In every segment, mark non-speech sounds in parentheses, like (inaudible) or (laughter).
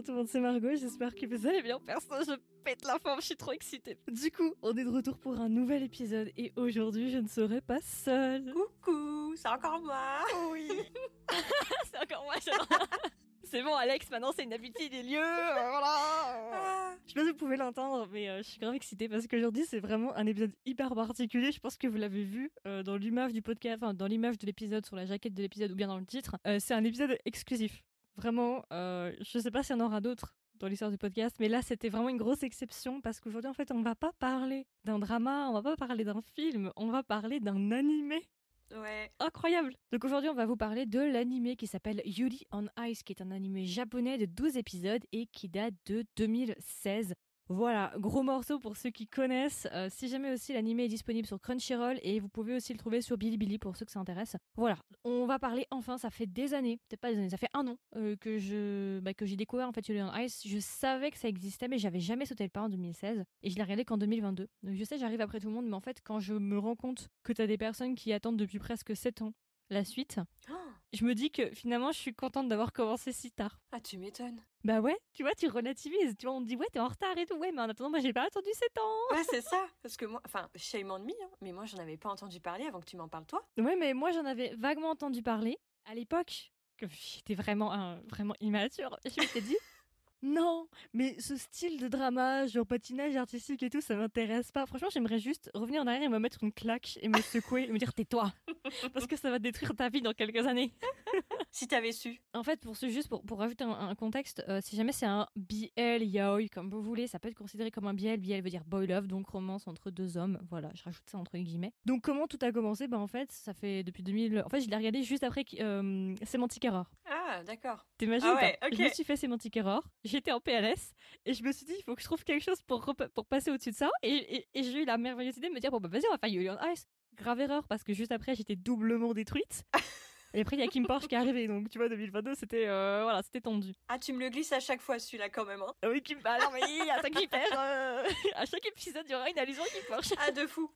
bonjour tout le monde, c'est Margot, j'espère que vous allez bien. Perso, je pète la forme, je suis trop excitée. Du coup, on est de retour pour un nouvel épisode et aujourd'hui, je ne serai pas seule. Coucou, c'est encore moi. Oui. (laughs) c'est encore moi, j'adore. (laughs) C'est bon, Alex, maintenant c'est une habitude des lieux, euh, voilà. Ah. Je sais pas si vous pouvez l'entendre, mais euh, je suis grave excitée parce qu'aujourd'hui c'est vraiment un épisode hyper particulier. Je pense que vous l'avez vu euh, dans l'image du podcast, enfin dans l'image de l'épisode, sur la jaquette de l'épisode ou bien dans le titre. Euh, c'est un épisode exclusif. Vraiment, euh, je sais pas s'il y en aura d'autres dans l'histoire du podcast, mais là c'était vraiment une grosse exception parce qu'aujourd'hui en fait on va pas parler d'un drama, on va pas parler d'un film, on va parler d'un animé Ouais. incroyable. Donc aujourd'hui, on va vous parler de l'animé qui s'appelle Yuri on Ice, qui est un animé japonais de 12 épisodes et qui date de 2016. Voilà, gros morceau pour ceux qui connaissent. Euh, si jamais aussi l'animé est disponible sur Crunchyroll et vous pouvez aussi le trouver sur Bilibili pour ceux que ça intéresse. Voilà, on va parler enfin, ça fait des années, peut-être pas des années, ça fait un an euh, que je bah, que j'ai découvert en fait Ice. Je savais que ça existait mais j'avais jamais sauté le pas en 2016 et je l'ai regardé qu'en 2022. Donc je sais, j'arrive après tout le monde, mais en fait quand je me rends compte que t'as des personnes qui attendent depuis presque 7 ans la suite, Oh, je me dis que finalement je suis contente d'avoir commencé si tard. Ah, tu m'étonnes. Bah ouais, tu vois, tu relativises. Tu vois, on dit, ouais, t'es en retard et tout. Ouais, mais en attendant, moi, j'ai pas attendu 7 ans. Ouais, c'est ça. Parce que moi, enfin, shame on me, hein, mais moi, j'en avais pas entendu parler avant que tu m'en parles, toi. Ouais, mais moi, j'en avais vaguement entendu parler à l'époque, que j'étais vraiment, un- vraiment immature. Je m'étais dit, non, mais ce style de drama, genre patinage artistique et tout, ça m'intéresse pas. Franchement, j'aimerais juste revenir en arrière et me mettre une claque et me secouer et me dire, tais-toi. (laughs) Parce que ça va détruire ta vie dans quelques années. (laughs) Si t'avais su. En fait, pour ce juste pour, pour rajouter un, un contexte, euh, si jamais c'est un BL yaoi comme vous voulez, ça peut être considéré comme un BL. BL veut dire boy love, donc romance entre deux hommes. Voilà, je rajoute ça entre guillemets. Donc comment tout a commencé? Bah en fait, ça fait depuis 2000. En fait, je l'ai regardé juste après euh, Semantic Error. Ah, d'accord. T'es magique. Ah ouais. Je me suis fait Semantic Error. J'étais en PLS et je me suis dit il faut que je trouve quelque chose pour pour passer au-dessus de ça. Et, et- et j'ai eu la merveilleuse idée de me dire bon bah vas-y on va faire Yuri on Ice. Grave erreur parce que juste après j'étais doublement détruite. (laughs) Et après, il y a Kim Porsche qui est arrivé, donc tu vois, 2022, c'était euh, voilà, c'était tendu. Ah, tu me le glisses à chaque fois, celui-là, quand même. Hein. Oui, Kim, bah non, mais à chaque hyper, euh, (laughs) à chaque épisode, il y aura une allusion à Kim Porsche. Ah, de fou.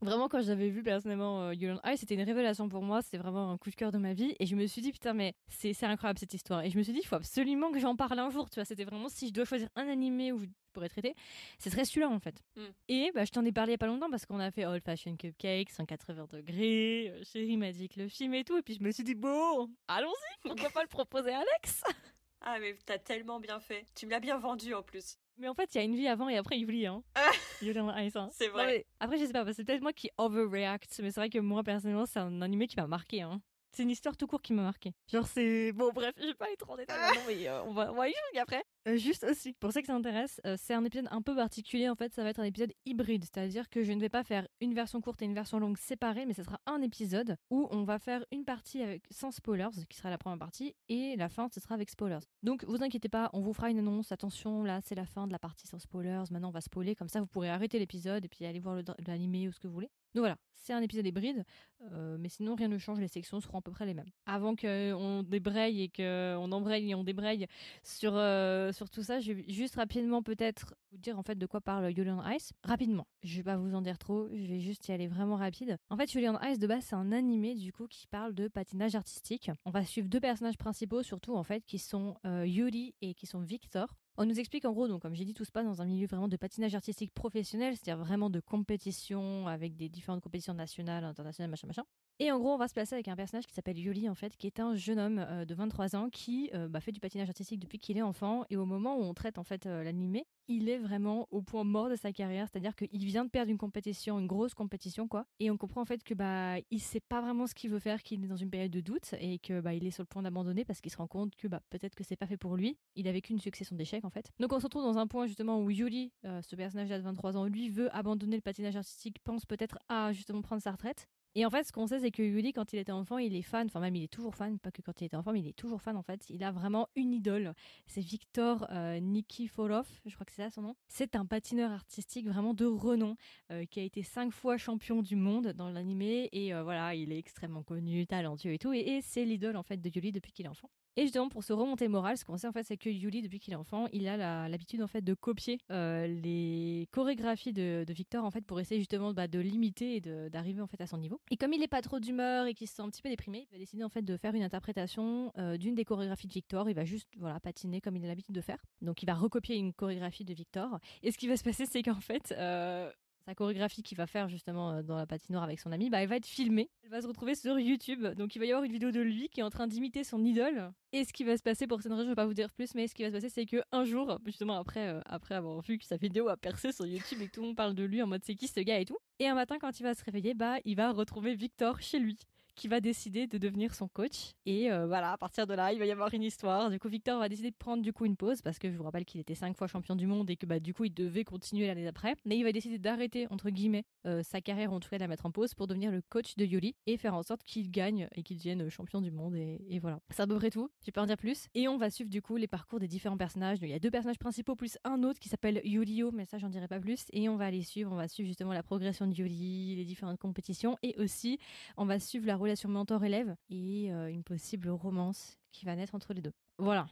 Vraiment, quand j'avais vu personnellement euh, Yolande High, c'était une révélation pour moi, c'était vraiment un coup de cœur de ma vie, et je me suis dit, putain, mais c'est c'est incroyable cette histoire. Et je me suis dit, il faut absolument que j'en parle un jour, tu vois, c'était vraiment si je dois choisir un animé où je pourrais traiter, ce serait celui-là en fait. Mm. Et bah, je t'en ai parlé il y a pas longtemps parce qu'on a fait Old Fashion Cupcake, 180 degrés, euh, Chérie m'a dit que le film et tout, et puis je me suis dit, bon, allons-y, pourquoi pas le proposer à Alex? Ah, mais t'as tellement bien fait. Tu me l'as bien vendu, en plus. Mais en fait, il y a une vie avant et après Yuli, hein. Ah. Yuli on Ice, hein. C'est Non, vrai. mais après, je sais pas, parce que c'est peut-être moi qui overreact, mais c'est vrai que moi, personnellement, c'est un animé qui m'a marqué, hein. C'est une histoire tout court qui m'a marqué. Genre, c'est. Bon, bref, je vais pas aller trop en détail maintenant, mais euh, on, va, on va y jouer après. Euh, juste aussi, pour ceux que ça intéresse, euh, c'est un épisode un peu particulier. En fait, ça va être un épisode hybride, c'est-à-dire que je ne vais pas faire une version courte et une version longue séparée, mais ce sera un épisode où on va faire une partie avec sans spoilers, qui sera la première partie, et la fin, ce sera avec spoilers. Donc, vous inquiétez pas, on vous fera une annonce. Attention, là, c'est la fin de la partie sans spoilers. Maintenant, on va spoiler, comme ça, vous pourrez arrêter l'épisode et puis aller voir l'animé ou ce que vous voulez. Donc voilà, c'est un épisode hybride, euh, mais sinon rien ne change, les sections seront à peu près les mêmes. Avant qu'on débraye et qu'on embraye et on débraye sur, euh, sur tout ça, je vais juste rapidement peut-être vous dire en fait de quoi parle Julian Ice. Rapidement, je vais pas vous en dire trop, je vais juste y aller vraiment rapide. En fait, Julian Ice de base c'est un animé du coup qui parle de patinage artistique. On va suivre deux personnages principaux surtout en fait qui sont euh, Yuri et qui sont Victor. On nous explique en gros, donc comme j'ai dit, tout se passe dans un milieu vraiment de patinage artistique professionnel, c'est-à-dire vraiment de compétition avec des différentes compétitions nationales, internationales, machin, machin. Et en gros, on va se placer avec un personnage qui s'appelle Yuli, en fait, qui est un jeune homme euh, de 23 ans qui euh, bah, fait du patinage artistique depuis qu'il est enfant. Et au moment où on traite en fait euh, l'animé, il est vraiment au point mort de sa carrière, c'est-à-dire qu'il vient de perdre une compétition, une grosse compétition, quoi. Et on comprend en fait que bah il sait pas vraiment ce qu'il veut faire, qu'il est dans une période de doute et que bah il est sur le point d'abandonner parce qu'il se rend compte que bah peut-être que c'est pas fait pour lui. Il a vécu une succession d'échecs en fait. Donc on se retrouve dans un point justement où Yuri, euh, ce personnage-là de 23 ans, lui veut abandonner le patinage artistique, pense peut-être à justement prendre sa retraite. Et en fait, ce qu'on sait, c'est que Yuri, quand il était enfant, il est fan, enfin même il est toujours fan, pas que quand il était enfant, mais il est toujours fan en fait. Il a vraiment une idole. C'est Victor euh, Nikiforov, je crois que c'est ça son nom. C'est un patineur artistique vraiment de renom, euh, qui a été cinq fois champion du monde dans l'animé. Et euh, voilà, il est extrêmement connu, talentueux et tout. Et, et c'est l'idole en fait de Yuri depuis qu'il est enfant. Et justement, pour se remonter moral, ce qu'on sait en fait, c'est que Yuli, depuis qu'il est enfant, il a l'habitude en fait de copier euh, les chorégraphies de, Victor en fait pour essayer justement bah, de l'imiter et d'arriver en fait à son niveau. Et comme il est pas trop d'humeur et qu'il se sent un petit peu déprimé, il va décider en fait de faire une interprétation euh, d'une des chorégraphies de Victor. Il va juste voilà patiner comme il a l'habitude de faire. Donc il va recopier une chorégraphie de Victor. Et ce qui va se passer, c'est qu'en fait, euh, sa chorégraphie qu'il va faire justement euh, dans la patinoire avec son ami, bah, elle va être filmée. Elle va se retrouver sur YouTube. Donc il va y avoir une vidéo de lui qui est en train d'imiter son idole. Et ce qui va se passer pour raison, je vais pas vous dire plus, mais ce qui va se passer, c'est que un jour, justement après, euh, après avoir vu que sa vidéo a percé sur YouTube et que tout le monde parle de lui en mode c'est qui ce gars et tout. Et un matin, quand il va se réveiller, bah il va retrouver Victor chez lui qui va décider de devenir son coach. Et euh, voilà, à partir de là, il va y avoir une histoire. Du coup, Victor va décider de prendre du coup une pause parce que je vous rappelle qu'il était cinq fois champion du monde et que bah, du coup, il devait continuer l'année d'après. Mais il va décider d'arrêter, entre guillemets, euh, sa carrière, en tout cas de la mettre en pause pour devenir le coach de Yuli et faire en sorte qu'il gagne et qu'il devienne champion du monde. Et, voilà. C'est à peu près tout. Je vais pas en dire plus? Et on va suivre du coup les parcours des différents personnages. Il y a deux personnages principaux plus un autre qui s'appelle Yulio, mais ça, j'en dirai pas plus. Et on va les suivre. On va suivre justement la progression de Yuli, les différentes compétitions et aussi on va suivre la relation mentor-élève et euh, une possible romance qui va naître entre les deux. Voilà.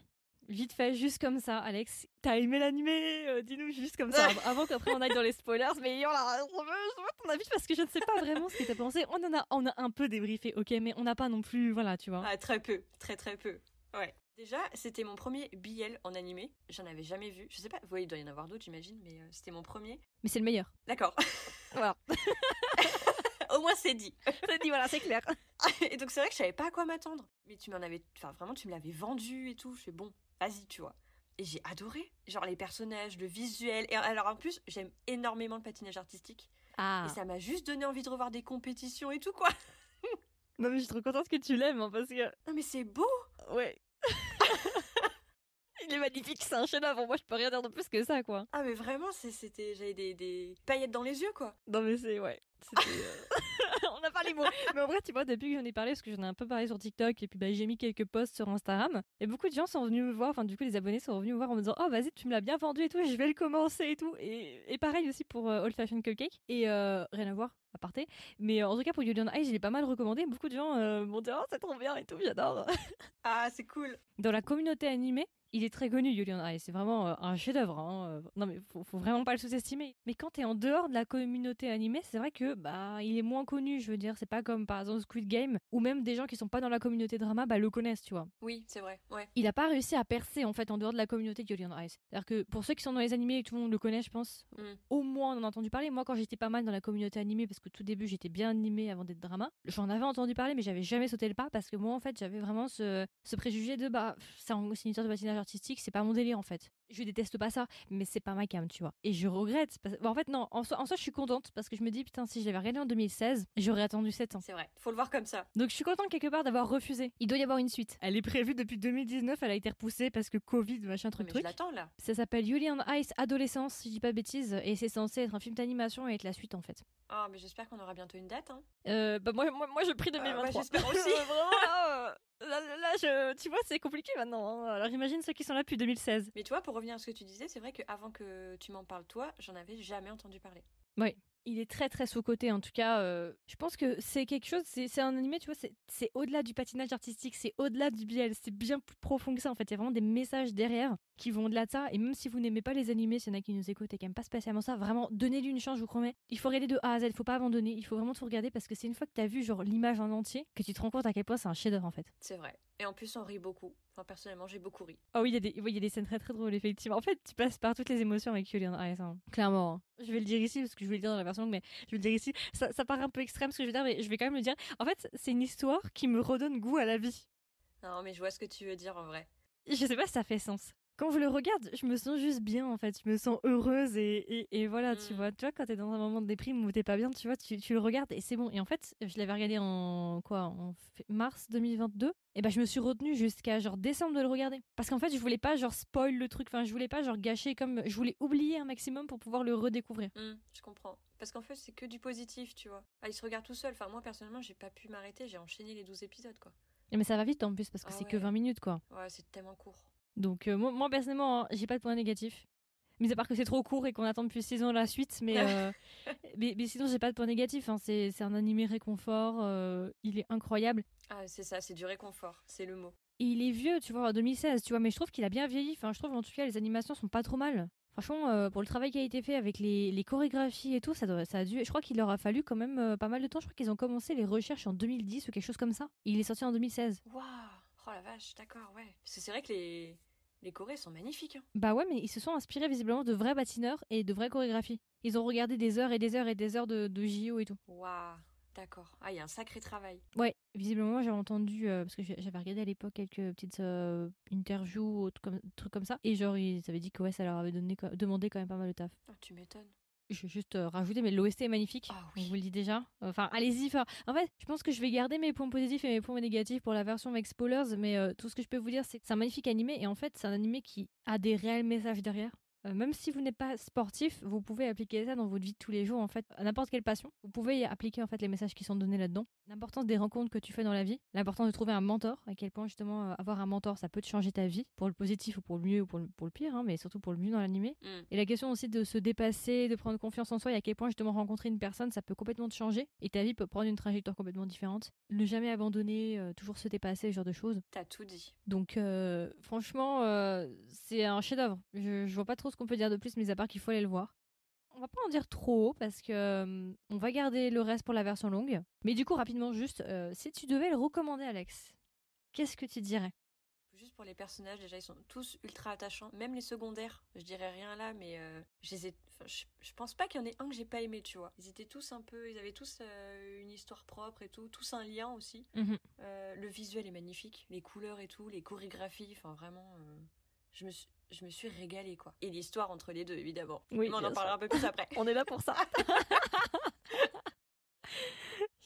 Vite fait, juste comme ça, Alex. T'as aimé l'animé Euh, Dis-nous juste comme ça, (laughs) avant qu'après on aille dans les spoilers. Mais je veux ton avis parce que je ne sais pas vraiment ce que t'as pensé. On en a, on a un peu débriefé, ok, mais on n'a pas non plus, voilà, tu vois. Ah, très peu, très très peu. Ouais. Déjà, c'était mon premier BL en animé. J'en avais jamais vu. Je sais pas, oui, il doit y en avoir d'autres, j'imagine, mais euh, c'était mon premier. Mais c'est le meilleur. D'accord. Voilà. (laughs) Moins, c'est dit. (laughs) T'as dit, voilà, c'est clair. (laughs) Et donc, c'est vrai que je savais pas à quoi m'attendre. Mais tu m'en avais. Enfin, vraiment, tu me l'avais vendu et tout. Je fais bon, vas-y, tu vois. Et j'ai adoré. Genre les personnages, le visuel. Et alors, en plus, j'aime énormément le patinage artistique. Ah. Et ça m'a juste donné envie de revoir des compétitions et tout, quoi. (laughs) Non, mais je suis trop contente que tu l'aimes, hein, parce que. Non, mais c'est beau. Ouais. Il est magnifique, c'est un chef-d'œuvre. Moi, je peux rien dire de plus que ça, quoi. Ah, mais vraiment, c'est- c'était. J'avais des, des paillettes dans les yeux, quoi. Non, mais c'est. Ouais. C'était. euh, n'a pas les mots. Mais en vrai, tu vois, depuis que j'en ai parlé, parce que j'en ai un peu parlé sur TikTok et puis bah, j'ai mis quelques posts sur Instagram, et beaucoup de gens sont venus me voir, enfin, du coup, les abonnés sont venus me voir en me disant Oh, vas-y, tu me l'as bien vendu et tout, je vais le commencer et tout. Et, et pareil aussi pour euh, Old Fashioned Cupcake. Et euh, rien à voir, à parté. Mais euh, en tout cas, pour Julian Ice, je l'ai pas mal recommandé. Beaucoup de gens euh, m'ont dit Oh, c'est trop bien et tout, j'adore. Ah, c'est cool. Dans la communauté animée, il est très connu, Julian Ice. C'est vraiment euh, un chef-d'œuvre. hein. Euh, Non, mais faut, faut vraiment pas le sous-estimer. Mais quand t'es en dehors de la communauté animée, c'est vrai que bah il est moins connu. Je veux dire, c'est pas comme par exemple Squid Game, ou même des gens qui sont pas dans la communauté drama, bah le connaissent, tu vois. Oui, c'est vrai. Ouais. Il a pas réussi à percer en fait en dehors de la communauté de Julian Ice. C'est-à-dire que pour ceux qui sont dans les animés, tout le monde le connaît, je pense. Mm. Au moins on en a entendu parler. Moi, quand j'étais pas mal dans la communauté animée, parce que tout début j'étais bien animée avant d'être drama, j'en avais entendu parler, mais j'avais jamais sauté le pas parce que moi en fait j'avais vraiment ce, ce préjugé de bah c'est un- c'est une de patinage artistique, c'est pas mon délire en fait. Je déteste pas ça, mais c'est pas ma cam, tu vois. Et je regrette. Parce... bon, en fait, non, en soi, en soi, je suis contente parce que je me dis, putain, si je l'avais regardé en 2016, j'aurais attendu 7 ans. C'est vrai. Faut le voir comme ça. Donc je suis contente quelque part d'avoir refusé. Il doit y avoir une suite. Elle est prévue depuis 2019, elle a été repoussée parce que Covid, machin, truc, mais truc. je l'attends là. Ça s'appelle Julian Ice Adolescence, si je dis pas de bêtises, et c'est censé être un film d'animation et être la suite en fait. Oh, mais j'espère qu'on aura bientôt une date. Hein. Euh, bah moi, moi, moi je prie 2023. bah, j'espère aussi. (laughs) Vraiment, là, euh, là, là, là, je, tu vois, c'est compliqué maintenant. hein. Alors imagine ceux qui sont là depuis 2016. Mais tu vois, pour à ce que tu disais, c'est vrai qu'avant que tu m'en parles toi, j'en avais jamais entendu parler. Il est très très sous-côté en tout cas. euh, je pense que c'est quelque chose, c'est un animé, tu vois, c'est- au-delà du patinage artistique, c'est au-delà du BL, c'est bien plus profond que ça en fait. Il y a vraiment des messages derrière qui vont au-delà de ça. Et même si vous n'aimez pas les animés, s'il y en a qui nous écoutent et qui n'aiment pas spécialement ça, vraiment donnez-lui une chance, je vous promets. Il faut regarder de A à Z, il faut pas abandonner, il faut vraiment tout regarder parce que c'est une fois que tu as vu genre l'image en entier que tu te rends compte à quel point c'est un chef-d'œuvre en fait. C'est vrai. Et en plus, on rit beaucoup. Enfin, personnellement, j'ai beaucoup ri. Ah oui, il y, a des- oui, il y a des scènes très très drôles, effectivement. En fait, tu passes par toutes les émotions avec Julian Ice, hein. clairement. hein. Je vais le dire ici, parce que je vais le dire dans la version longue, mais je vais le dire ici. Ça, ça paraît un peu extrême ce que je vais dire, mais je vais quand même le dire. En fait, c'est une histoire qui me redonne goût à la vie. Non, mais je vois ce que tu veux dire en vrai. Je sais pas si ça fait sens. Quand je le regarde, je me sens juste bien en fait. Je me sens heureuse et, et, et voilà, tu Mm. vois. Tu vois, quand t'es dans un moment de déprime où t'es pas bien, tu vois, tu, tu le regardes et c'est bon. Et en fait, je l'avais regardé en quoi En mars 2022. Et ben, je me suis retenue jusqu'à genre décembre de le regarder. Parce qu'en fait, je voulais pas genre spoil le truc. Enfin, je voulais pas genre gâcher comme. Je voulais oublier un maximum pour pouvoir le redécouvrir. Hum, je comprends. Parce qu'en fait, c'est que du positif, tu vois. Ah, il se regarde tout seul. Enfin, moi, personnellement, j'ai pas pu m'arrêter. J'ai enchaîné les 12 épisodes, quoi. Et mais ça va vite en plus parce que Ah c'est que ouais. 20 minutes quoi. Ouais, c'est tellement court. Donc euh, moi, moi, personnellement, hein, j'ai pas de point négatif. Mis à part que c'est trop court et qu'on attend depuis 6 ans la suite, mais, euh, (laughs) mais, mais sinon j'ai pas de point négatif. hein. C'est c'est un animé réconfort, euh, il est incroyable. Ah, c'est ça, c'est du réconfort. C'est le mot. Et il est vieux, tu vois, en 2016, tu vois, mais je trouve qu'il a bien vieilli. Enfin, je trouve en tout cas les animations sont pas trop mal. Franchement, euh, pour le travail qui a été fait avec les, les chorégraphies et tout, ça, doit- ça a dû. Je crois qu'il leur a fallu quand même pas mal de temps. Je crois qu'ils ont commencé les recherches en 2010 ou quelque chose comme ça. Et il est sorti en 2016. Waouh Oh la vache, d'accord, ouais. Parce que c'est vrai que les, les Corées sont magnifiques. Hein. Bah ouais, mais ils se sont inspirés visiblement de vrais patineurs et de vraies chorégraphies. Ils ont regardé des heures et des heures et des heures de, de JO et tout. Waouh, d'accord. Ah, il y a un sacré travail. Ouais, visiblement, j'ai entendu, euh, parce que j'avais regardé à l'époque quelques petites euh, interviews ou trucs comme, trucs comme ça, et genre, ils avaient dit que ouais, ça leur avait donné, demandé quand même pas mal de taf. Ah, tu m'étonnes. Je vais juste euh, rajouter, mais l'OST est magnifique. Ah oui. On vous le dit déjà. Enfin, allez-y. enfin, En fait, je pense que je vais garder mes points positifs et mes points négatifs pour la version avec spoilers, mais euh, tout ce que je peux vous dire, c'est que c'est un magnifique animé, et en fait, c'est un animé qui a des réels messages derrière. Euh, même si vous n'êtes pas sportif, vous pouvez appliquer ça dans votre vie de tous les jours, en fait, à n'importe quelle passion. Vous pouvez y appliquer en fait les messages qui sont donnés là-dedans. L'importance des rencontres que tu fais dans la vie, l'importance de trouver un mentor, à quel point justement euh, avoir un mentor, ça peut te changer ta vie, pour le positif ou pour le mieux ou pour le, pour le pire, hein, mais surtout pour le mieux dans l'animé. Hmm. Et la question aussi de se dépasser, de prendre confiance en soi et à quel point justement rencontrer une personne, ça peut complètement te changer et ta vie peut prendre une trajectoire complètement différente. Ne jamais abandonner, euh, toujours se dépasser, ce genre de choses. T'as tout dit. Donc franchement, c'est un chef-d'œuvre. Je, je vois pas trop ce qu'on peut dire de plus, mais à part qu'il faut aller le voir. On va pas en dire trop parce que euh, on va garder le reste pour la version longue. Mais du coup, rapidement, juste, euh, si tu devais le recommander, Alex, qu'est-ce que tu dirais? Juste pour les personnages, déjà, ils sont tous ultra attachants. Même les secondaires, je dirais rien là, mais euh, je, les ai- enfin, je, je pense pas qu'il y en ait un que j'ai pas aimé, tu vois. Ils étaient tous un peu. Ils avaient tous euh, une histoire propre et tout, tous un lien aussi. Euh, le visuel est magnifique, les couleurs et tout, les chorégraphies, enfin vraiment. Euh, je, me suis, je me suis régalée, quoi. Et l'histoire entre les deux, évidemment. Oui, mais on en parlera un peu plus après. (laughs) On est là pour ça. (laughs)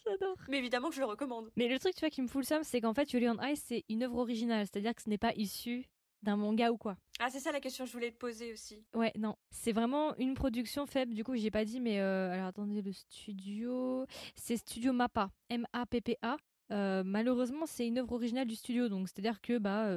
J'adore. Mais évidemment que je le recommande. Mais le truc, tu vois, qui me fout le seum, c'est qu'en fait, Yuri on Ice, c'est une œuvre originale. C'est-à-dire que ce n'est pas issu d'un manga ou quoi. Ah, c'est ça la question que je voulais te poser aussi. Ouais, non. C'est vraiment une production faible. Du coup, j'ai pas dit, mais euh, alors attendez, le studio. C'est Studio Mappa. M-A-P-P-A. Euh, malheureusement, c'est une œuvre originale du studio. Donc, c'est-à-dire que, bah.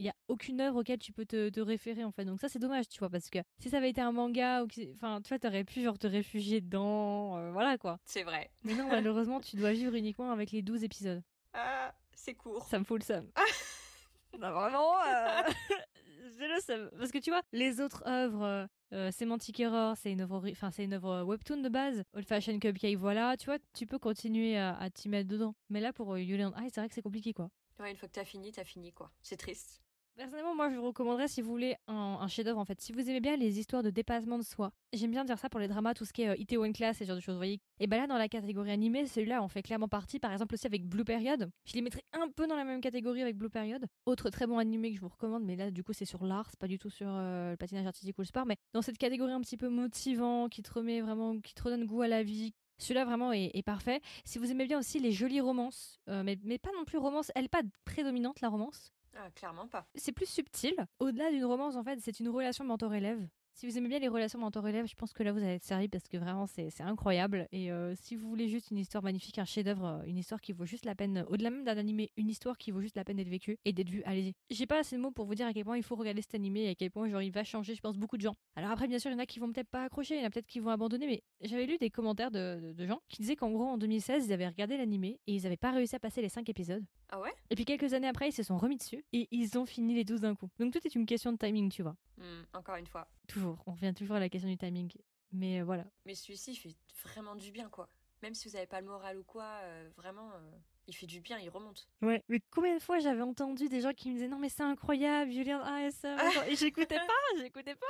Il y a aucune œuvre auquel tu peux te, te référer en fait donc ça c'est dommage tu vois parce que si ça avait été un manga ou que- enfin tu vois t'aurais pu genre te réfugier dedans euh, voilà quoi C'est vrai. mais non malheureusement tu dois vivre uniquement avec les 12 épisodes Ah, c'est court. ça me fout le seum. (laughs) non, vraiment, euh, (laughs) j'ai le seum. Parce que tu vois, les autres œuvres, euh, euh, Semantic Error, c'est une œuvre, enfin c'est une œuvre euh, webtoon de base. Old Fashion Cupcake, voilà, tu vois, tu peux continuer à, à t'y mettre dedans. Mais là, pour on Ice, c'est vrai que c'est compliqué, quoi. Ouais, une fois que t'as fini, t'as fini, quoi. C'est triste. Personnellement, moi, je vous recommanderais si vous voulez un, chef-d'œuvre en fait. Si vous aimez bien les histoires de dépassement de soi, j'aime bien dire ça pour les dramas, tout ce qui est euh, Itaewon Class et ce genre de choses, vous voyez. Et bah là, dans la catégorie animée, celui-là, on fait clairement partie. Par exemple, aussi avec Blue Period. Je les mettrais un peu dans la même catégorie avec Blue Period. Autre très bon animé que je vous recommande, mais là, du coup, c'est sur l'art, c'est pas du tout sur euh, le patinage artistique ou le sport. Mais dans cette catégorie un petit peu motivant, qui te remet vraiment, qui te redonne goût à la vie. Celui-là vraiment est, parfait. Si vous aimez bien aussi les jolies romances, euh, mais, mais pas non plus romance, elle est pas prédominante la romance Ah, clairement pas. c'est plus subtil. Au-delà d'une romance, en fait, c'est une relation mentor-élève. Si vous aimez bien les relations mentor-élève, je pense que là vous allez être servi parce que vraiment c'est incroyable. Et euh, si vous voulez juste une histoire magnifique, un chef-d'œuvre, euh, une histoire qui vaut juste la peine, au-delà même d'un animé, une histoire qui vaut juste la peine d'être vécue et d'être vue, allez-y. J'ai pas assez de mots pour vous dire à quel point il faut regarder cet animé et à quel point genre il va changer, je pense, beaucoup de gens. Alors après, bien sûr, il y en a qui vont peut-être pas accrocher, il y en a peut-être qui vont abandonner, mais j'avais lu des commentaires de, de- de gens qui disaient qu'en gros en 2016 ils avaient regardé l'animé et ils avaient pas réussi à passer les 5 épisodes. Ah ouais? Et puis quelques années après, ils se sont remis dessus et ils ont fini les 12 d'un coup. Donc tout est une question de timing, tu vois. Hmm, Encore une fois. Toujours, on revient toujours à la question du timing. Mais euh, voilà. Mais celui-ci, il fait vraiment du bien, quoi. Même si vous avez pas le moral ou quoi, euh, vraiment, euh, il fait du bien, il remonte. Ouais, mais combien de fois j'avais entendu des gens qui me disaient non mais c'est incroyable, Julien AS, et j'écoutais pas, (laughs) j'écoutais pas,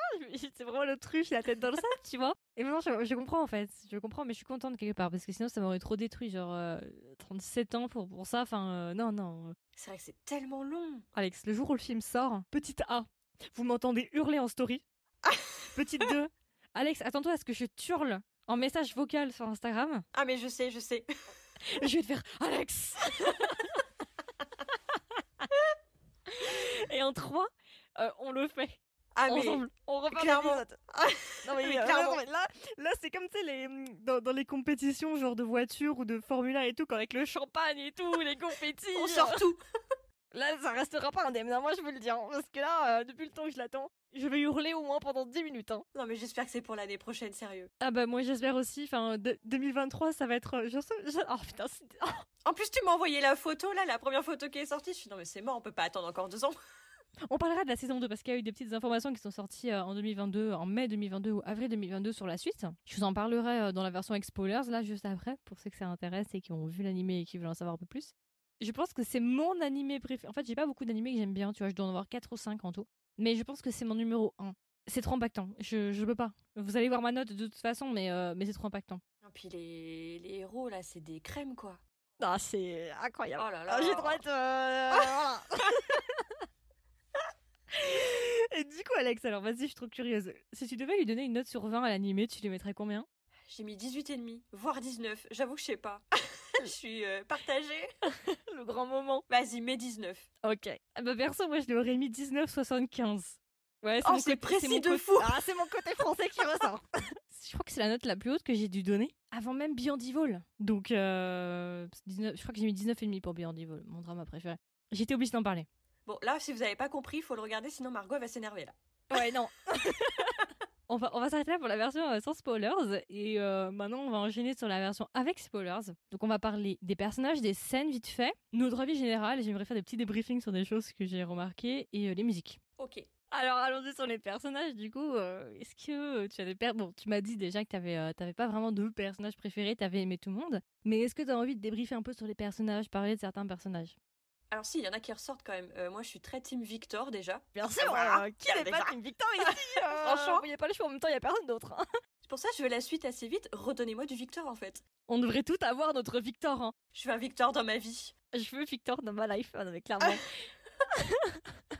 c'est vraiment l'autruche, la tête dans le sac, tu vois. Et maintenant je, je comprends en fait, je comprends, mais je suis contente quelque part parce que sinon ça m'aurait trop détruit, genre euh, 37 ans pour, pour ça, enfin euh, non, non. C'est vrai que c'est tellement long. Alex, le jour où le film sort, petite A, vous m'entendez hurler en story. (laughs) petite 2, Alex, attends-toi à ce que je t'hurle en message vocal sur Instagram. Ah, mais je sais, je sais. (laughs) Je vais te faire Alex (laughs) Et en 3, on le fait. Ah, mais. ensemble. On repart clairement. l'épisode. Non mais, Mais euh, clairement. mais là, là c'est comme tu sais les dans, dans les compétitions genre de voiture ou de Formule 1 et tout, quand avec le champagne et tout, les confettis. On sort tout. Là, ça restera pas indemne, hein, moi je veux le dire. hein, Parce que là, euh, depuis le temps que je l'attends, je vais hurler au moins pendant 10 minutes. hein. Non, mais j'espère que c'est pour l'année prochaine, sérieux. Ah bah moi j'espère aussi, enfin de- 2023 ça va être... euh, Je je- Oh putain, c'est... oh. En plus, tu m'as envoyé la photo, là, la première photo qui est sortie. Je suis non, mais c'est mort, on peut pas attendre encore deux ans. (laughs) On parlera de la saison 2 parce qu'il y a eu des petites informations qui sont sorties euh, en 2022, en mai 2022 ou avril 2022 sur la suite. Je vous en parlerai dans la version spoilers là juste après pour ceux que ça intéresse et qui ont vu l'animé et qui veulent en savoir un peu plus. Je pense que c'est mon animé préféré. En fait, j'ai pas beaucoup d'animés que j'aime bien, tu vois, je dois en avoir 4 ou 5 en tout. Mais je pense que c'est mon numéro 1. C'est trop impactant. Je, je peux pas. Vous allez voir ma note de toute façon, mais, euh, mais c'est trop impactant. Et puis les, les héros, là, c'est des crèmes, quoi. Ah, c'est incroyable. Oh là là. Ah, j'ai trop hâte. euh. (laughs) Et du coup, Alex, alors vas-y, je suis trop curieuse. Si tu devais lui donner une note sur 20 à l'animé, tu lui mettrais combien? J'ai mis 18 et demi, voire 19. J'avoue que je sais pas. (laughs) je suis euh, partagée. (laughs) Le grand moment. Vas-y, mets 19. Ok. Ah bah perso, moi je lui aurais mis 19,75. Ouais, Oh, mon c'est précis mon de fou. Ah, c'est mon côté français qui ressort. (laughs) je crois que c'est la note la plus haute que j'ai dû donner avant même Beyond Evil. Donc, euh, 19 je crois que j'ai mis 19,5 pour Beyond Evil, mon drama préféré. J'étais obligée d'en parler. Bon, là, si vous avez pas compris, il faut le regarder, sinon Margot elle va s'énerver, là. Ouais, non. (laughs) on va, s'arrêter là pour la version euh, sans spoilers. Et euh, maintenant, on va enchaîner sur la version avec spoilers. Donc, on va parler des personnages, des scènes vite fait, notre avis général. J'aimerais faire des petits débriefings sur des choses que j'ai remarquées et euh, les musiques. Ok. Alors, allons-y sur les personnages. Du coup, est-ce que tu as des per... Bon, tu m'as dit déjà que tu n'avais pas vraiment de personnages préférés, tu avais aimé tout le monde. Mais est-ce que tu as envie de débriefer un peu sur les personnages, parler de certains personnages? Alors si, il y en a qui ressortent quand même. Euh, moi, je suis très team Victor, déjà. Bien sûr, euh, qui n'est pas Team Victor ici (laughs) Franchement. Il n'y a pas le choix, en même temps, il n'y a personne d'autre. hein. C'est pour ça que je veux la suite assez vite. Redonnez-moi du Victor, en fait. On devrait tout avoir notre Victor. hein. Je veux un Victor dans ma vie. Je veux Victor dans ma life, ah non, mais clairement. (laughs) (laughs)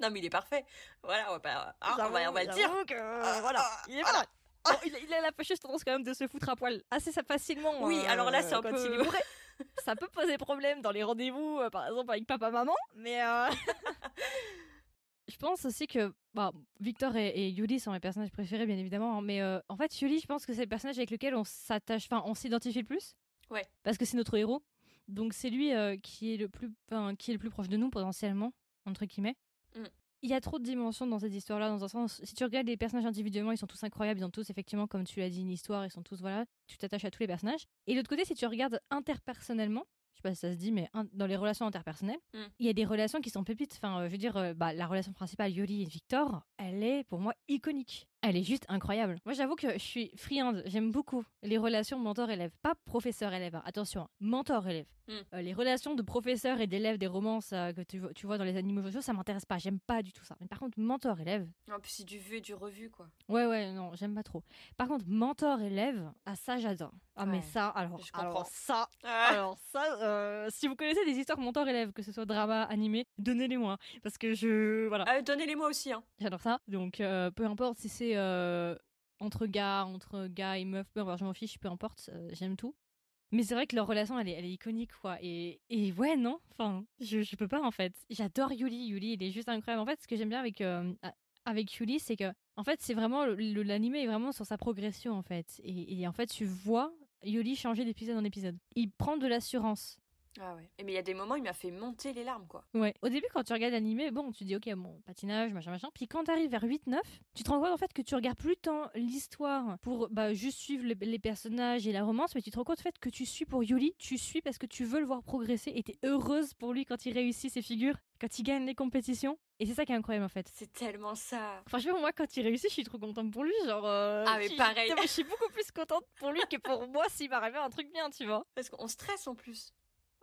Non, mais il est parfait. Voilà, on va, pas... ah, on J'avoue- va, on va le dire. que, euh, voilà, il est pas là. Bon, il, a- il a la fâcheuse tendance quand même de se foutre à poil assez facilement. Oui, euh, alors là, c'est un quand peu- il est bourré. (laughs) ça peut poser problème dans les rendez-vous, euh, par exemple avec papa-maman, mais euh, (laughs) je pense aussi que bah, Victor et, et Yuli sont mes personnages préférés, bien évidemment, hein, mais euh, en fait, Yuli, je pense que c'est le personnage avec lequel on s'attache, enfin, on s'identifie le plus. Ouais. Parce que c'est notre héros. Donc c'est lui qui est le plus, qui est le plus proche de nous potentiellement, entre guillemets. Mm. Il y a trop de dimensions dans cette histoire-là, dans un sens. Si tu regardes les personnages individuellement, ils sont tous incroyables, ils ont tous effectivement, comme tu l'as dit, une histoire, ils sont tous voilà, tu t'attaches à tous les personnages. Et de l'autre côté, si tu regardes interpersonnellement, je sais pas si ça se dit, mais dans les relations interpersonnelles, Mm. il y a des relations qui sont pépites. Enfin, euh, je veux dire, euh, bah, la relation principale, Yoli et Victor, elle est pour moi iconique. Elle est juste incroyable. Moi, j'avoue que je suis friande. J'aime beaucoup les relations mentor-élève. Pas professeur-élève, hein. attention, mentor-élève. Mm. Euh, les relations de professeur et d'élève des romances euh, que tu, vois- tu vois dans les animaux sociaux, ça m'intéresse pas. J'aime pas du tout ça. Mais par contre, mentor-élève, En plus, c'est du vu et du revu, quoi. ouais, ouais, non, j'aime pas trop. Par contre, mentor-élève, ah ça, j'adore. Ah, mais ça, alors, je comprends. alors ça, Ah, alors ça, euh, si vous connaissez des histoires mentor-élève, que ce soit drama, animé, donnez-les-moi. Parce que je. Voilà, Ah, Donnez-les-moi aussi, hein. j'adore ça. Donc, peu importe si c'est euh, entre gars, entre gars et meufs, je m'en fiche, peu importe, euh, j'aime tout. Mais c'est vrai que leur relation, elle est, iconique, quoi. Et, et ouais, non, enfin, je, je peux pas, en fait. J'adore Yuli. Yuli, il est juste incroyable. En fait, ce que j'aime bien avec, euh, avec Yuli, c'est que, en fait, c'est vraiment. L'animé est vraiment sur sa progression, en fait. Et en fait, tu vois Yuli changer d'épisode en épisode. Il prend de l'assurance. Ah ouais. Et mais il y a des moments, il m'a fait monter les larmes, quoi. Ouais. Au début, quand tu regardes l'animé, bon, tu dis, ok, bon, patinage, machin, machin. Puis quand t'arrives vers 8-9, tu te rends compte en fait que tu regardes plus tant l'histoire pour bah, juste suivre les, les personnages et la romance, mais tu te rends compte en fait que tu suis pour Yuli, tu suis parce que tu veux le voir progresser et t'es heureuse pour lui quand il réussit ses figures, quand il gagne les compétitions. Et c'est ça qui est incroyable en fait. C'est tellement ça. Franchement, moi, quand il réussit, je suis trop contente pour lui. Genre, euh, Ah, mais pareil. Je suis beaucoup plus contente pour lui que pour (laughs) moi s'il m'arrivait un truc bien, tu vois. Parce qu'on stresse en plus.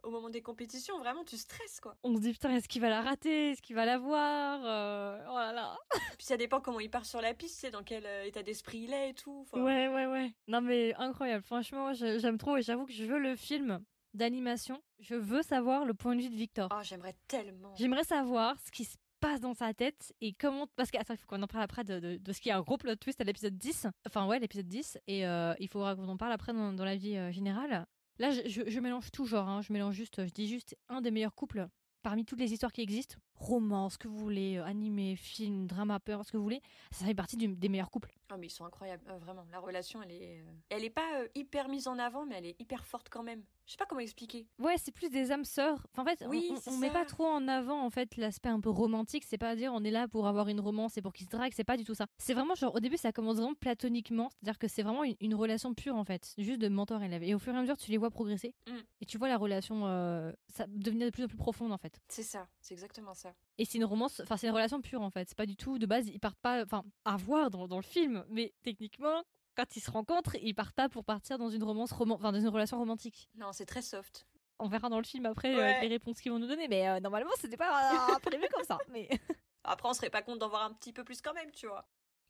Au moment des compétitions, vraiment, tu stresses, quoi. On se dit, putain, est-ce qu'il va la rater? Est-ce qu'il va la voir? Euh, Oh là là. Puis ça dépend comment il part sur la piste, c'est dans quel euh, état d'esprit il est et tout. Enfin, Ouais, ouais, ouais. Non, mais incroyable. Franchement, j'aime trop et j'avoue que je veux le film d'animation. Je veux savoir le point de vue de Victor. Oh, j'aimerais tellement. J'aimerais savoir ce qui se passe dans sa tête et comment. Parce que, attends, il faut qu'on en parle après de, de, de ce qui est un gros plot twist à l'épisode 10. Enfin, ouais, l'épisode 10. Et euh, il faudra qu'on en parle après dans, dans la vie euh, générale. Là, je, je- mélange tout genre. hein. Je mélange juste. Je dis juste un des meilleurs couples parmi toutes les histoires qui existent. romance, ce que vous voulez, euh, animé, film, drama, peur, ce que vous voulez, ça fait partie des meilleurs couples. Ah mais ils sont incroyables, Euh, vraiment. La relation, elle est, euh, elle est pas hyper mise en avant, mais elle est hyper forte quand même. Je sais pas comment expliquer. Ouais, c'est plus des âmes sœurs. Enfin, en fait, on- Oui, on, met pas trop en avant en fait l'aspect un peu romantique. C'est pas à dire on est là pour avoir une romance et pour qu'ils se draguent. C'est pas du tout ça. C'est vraiment genre au début ça commence vraiment platoniquement, c'est-à-dire que c'est vraiment une, une relation pure en fait, juste de mentor-élève. Et au fur et à mesure tu les vois progresser Mm. et tu vois la relation euh, ça devenir de plus en plus profonde en fait. C'est ça, c'est exactement ça. Et c'est une romance, enfin c'est une relation pure en fait. C'est pas du tout de base ils partent pas, enfin à voir dans, dans le film, mais techniquement quand ils se rencontrent ils partent pas pour partir dans une romance roman, enfin dans une relation romantique. Non, c'est très soft. On verra dans le film après euh, les réponses qu'ils vont nous donner, mais euh, normalement c'était pas euh, (laughs) prévu comme ça. Mais Après, on serait pas compte d'en voir un petit peu plus quand même, tu vois.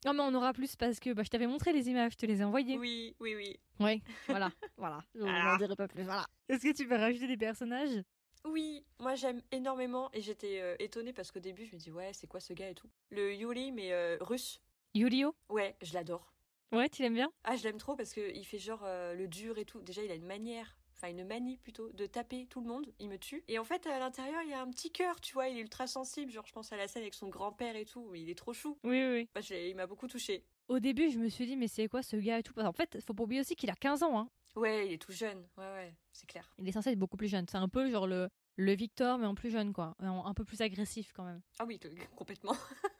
non mais on aura plus parce que bah, je t'avais montré les images, je te les ai envoyées. Oui, oui, oui. Ouais, voilà, (laughs) voilà. Voilà. n'en dirai pas plus. Voilà. Est-ce que tu peux rajouter des personnages? Oui, moi j'aime énormément et j'étais euh, étonnée parce qu'au début je me dis ouais c'est quoi ce gars et tout. Le Yuri mais euh, russe. Yurio? Ouais, je l'adore. Ouais, tu l'aimes bien? Ah je l'aime trop parce qu'il fait genre euh, le dur et tout. Déjà il a une manière, enfin une manie plutôt, de taper tout le monde, il me tue. Et en fait à l'intérieur il y a un petit cœur, tu vois, il est ultra sensible. Genre je pense à la scène avec son grand-père et tout, il est trop chou. Oui, oui, oui. Bah, je il m'a beaucoup touché. Au début, je me suis dit, mais c'est quoi ce gars et tout? Qu'en fait, faut pas oublier aussi qu'il a 15 ans. Hein. Ouais, il est tout jeune, ouais ouais, c'est clair. Il est censé être beaucoup plus jeune. C'est un peu genre le, le Victor, mais en plus jeune, quoi. En- Un peu plus agressif quand même. Ah oui, complètement. (laughs)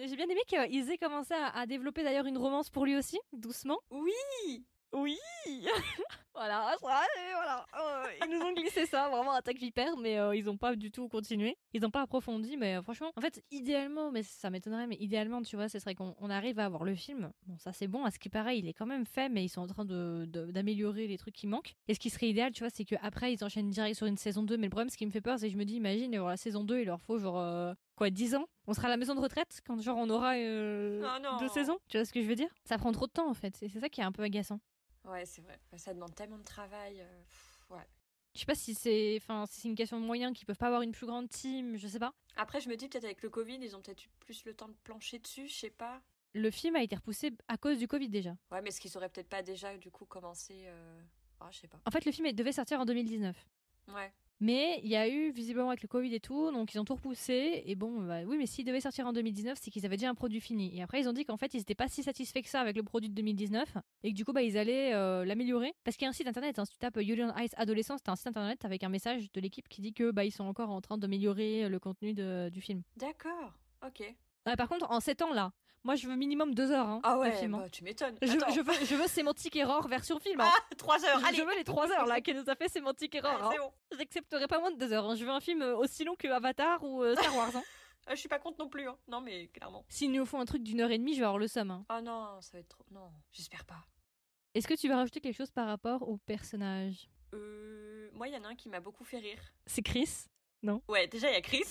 Mais J'ai bien aimé qu'ils aient commencé à, à développer d'ailleurs une romance pour lui aussi, doucement. Oui Oui (laughs) Voilà, et voilà. Euh, ils nous ont glissé ça, vraiment attaque vipère, mais euh, ils ont pas du tout continué. Ils ont pas approfondi, mais euh, franchement, en fait, idéalement, mais ça m'étonnerait, mais idéalement, tu vois, ce serait qu'on on arrive à avoir le film. Bon, ça c'est bon, à ce qui paraît, il est quand même fait, mais ils sont en train de- de- d'améliorer les trucs qui manquent. Et ce qui serait idéal, tu vois, c'est qu'après, ils enchaînent direct sur une saison 2. Mais le problème, ce qui me fait peur, c'est que je me dis, imagine, la saison 2, il leur faut genre. Quoi, 10 ans? On sera à la maison de retraite quand genre on aura euh, Oh non. deux saisons? Tu vois ce que je veux dire? Ça prend trop de temps en fait, c'est ça qui est un peu agaçant. Ouais, c'est vrai. Ça demande tellement de travail. euh, pff, ouais. Je sais pas si c'est enfin si c'est une question de moyens qu'ils peuvent pas avoir une plus grande team, je sais pas. Après, je me dis peut-être avec le Covid, ils ont peut-être eu plus le temps de plancher dessus, je sais pas. Le film a été repoussé à cause du Covid déjà. Ouais, mais est-ce qu'ils auraient peut-être pas déjà du coup commencé euh... Ah, je sais pas. En fait, le film devait sortir en 2019. Ouais. Mais il y a eu visiblement avec le Covid et tout, donc ils ont tout repoussé. Et bon, bah oui, mais s'il devait sortir en 2019, c'est qu'ils avaient déjà un produit fini. Et après, ils ont dit qu'en fait, ils n'étaient pas si satisfaits que ça avec le produit de 2019 et que du coup, bah, ils allaient euh, l'améliorer. Parce qu'il y a un site internet, hein, si tu tapes Julian Ice Adolescence, c'est un site internet avec un message de l'équipe qui dit que bah, ils sont encore en train d'améliorer le contenu de- du film. D'accord. Ok. Ouais, par contre, en 7 ans là, moi je veux minimum 2 heures hein, Ah ouais, film. hein. bah, tu m'étonnes. Je, veux, je veux Semantic Error version film. hein. Ah, 3 heures, Je- allez je veux les 3 heures là qu'elle nous a fait Semantic Error. Ah, hein. C'est bon. J'accepterai pas moins de 2 heures. Je veux un film euh, aussi long que Avatar ou euh, Star Wars. (laughs) Ah, je suis pas contre non plus. Hein. Non, mais clairement. S'ils nous font un truc d'une heure et demie, je vais avoir le somme. hein. Ah non, ça va être trop. Non, j'espère pas. Est-ce que tu veux rajouter quelque chose par rapport au personnage? Euh... Moi, il y en a un qui m'a beaucoup fait rire. C'est Chris? Ouais, déjà, il y a Chris.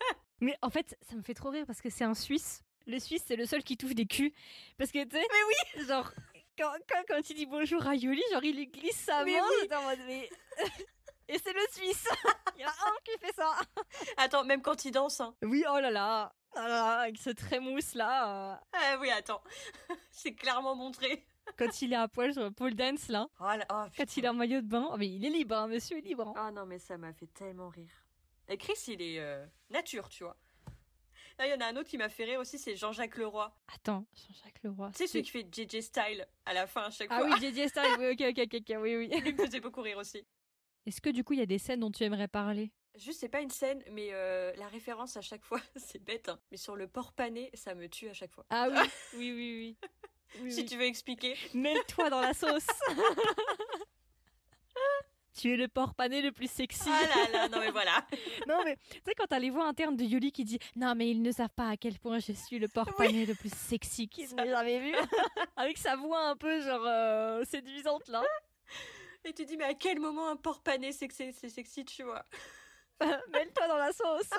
(laughs) Mais en fait, ça me fait trop rire parce que c'est un Suisse. Le Suisse, c'est le seul qui touche des culs. Parce que tu sais. Mais oui Genre, quand, quand, quand il dit bonjour à Yoli, genre il lui glisse sa Mais main. oui. j'étais en mode, mais. (laughs) Et c'est le Suisse Il y en a un qui fait ça Attends, même quand il danse. Hein. Oui, oh là là Oh là là, avec ce trémousse là. euh, Ah oui, attends. (laughs) C'est clairement montré. Quand il est à poil sur le pole dance là. Oh là, oh, Quand il est en maillot de bain. Oh, mais il est libre, hein, monsieur est libre. hein. Ah non, mais ça m'a fait tellement rire. Et Chris, il est euh, nature, tu vois. Là, il y en a un autre qui m'a fait rire aussi, c'est Jean-Jacques Leroy. Attends, Jean-Jacques Leroy. Sais, celui qui fait JJ Style à la fin à chaque Ah fois. oui, JJ Style, oui, ok, ok, ok, ok, oui, oui. Lui me faisait beaucoup rire aussi. Est-ce que du coup il y a des scènes dont tu aimerais parler? Juste, c'est pas une scène, mais euh, la référence à chaque fois, (laughs) c'est bête, hein. mais sur le porc pané, ça me tue à chaque fois. Ah oui, oui, oui, oui. (laughs) Oui, Si oui. tu veux expliquer. Mêle-toi dans la sauce. (laughs) tu es le porc pané le plus sexy. Ah là là, non mais voilà. (laughs) non mais tu sais quand t'as les voix internes de Yoli qui dit non mais ils ne savent pas à quel point je suis le porc Oui. pané le plus sexy qu'ils Ça. aient jamais vu. (laughs) Avec sa voix un peu genre euh, séduisante là. Et tu dis, mais à quel moment un porc pané, c'est sexy, tu vois? (laughs) Mêle-toi dans la sauce.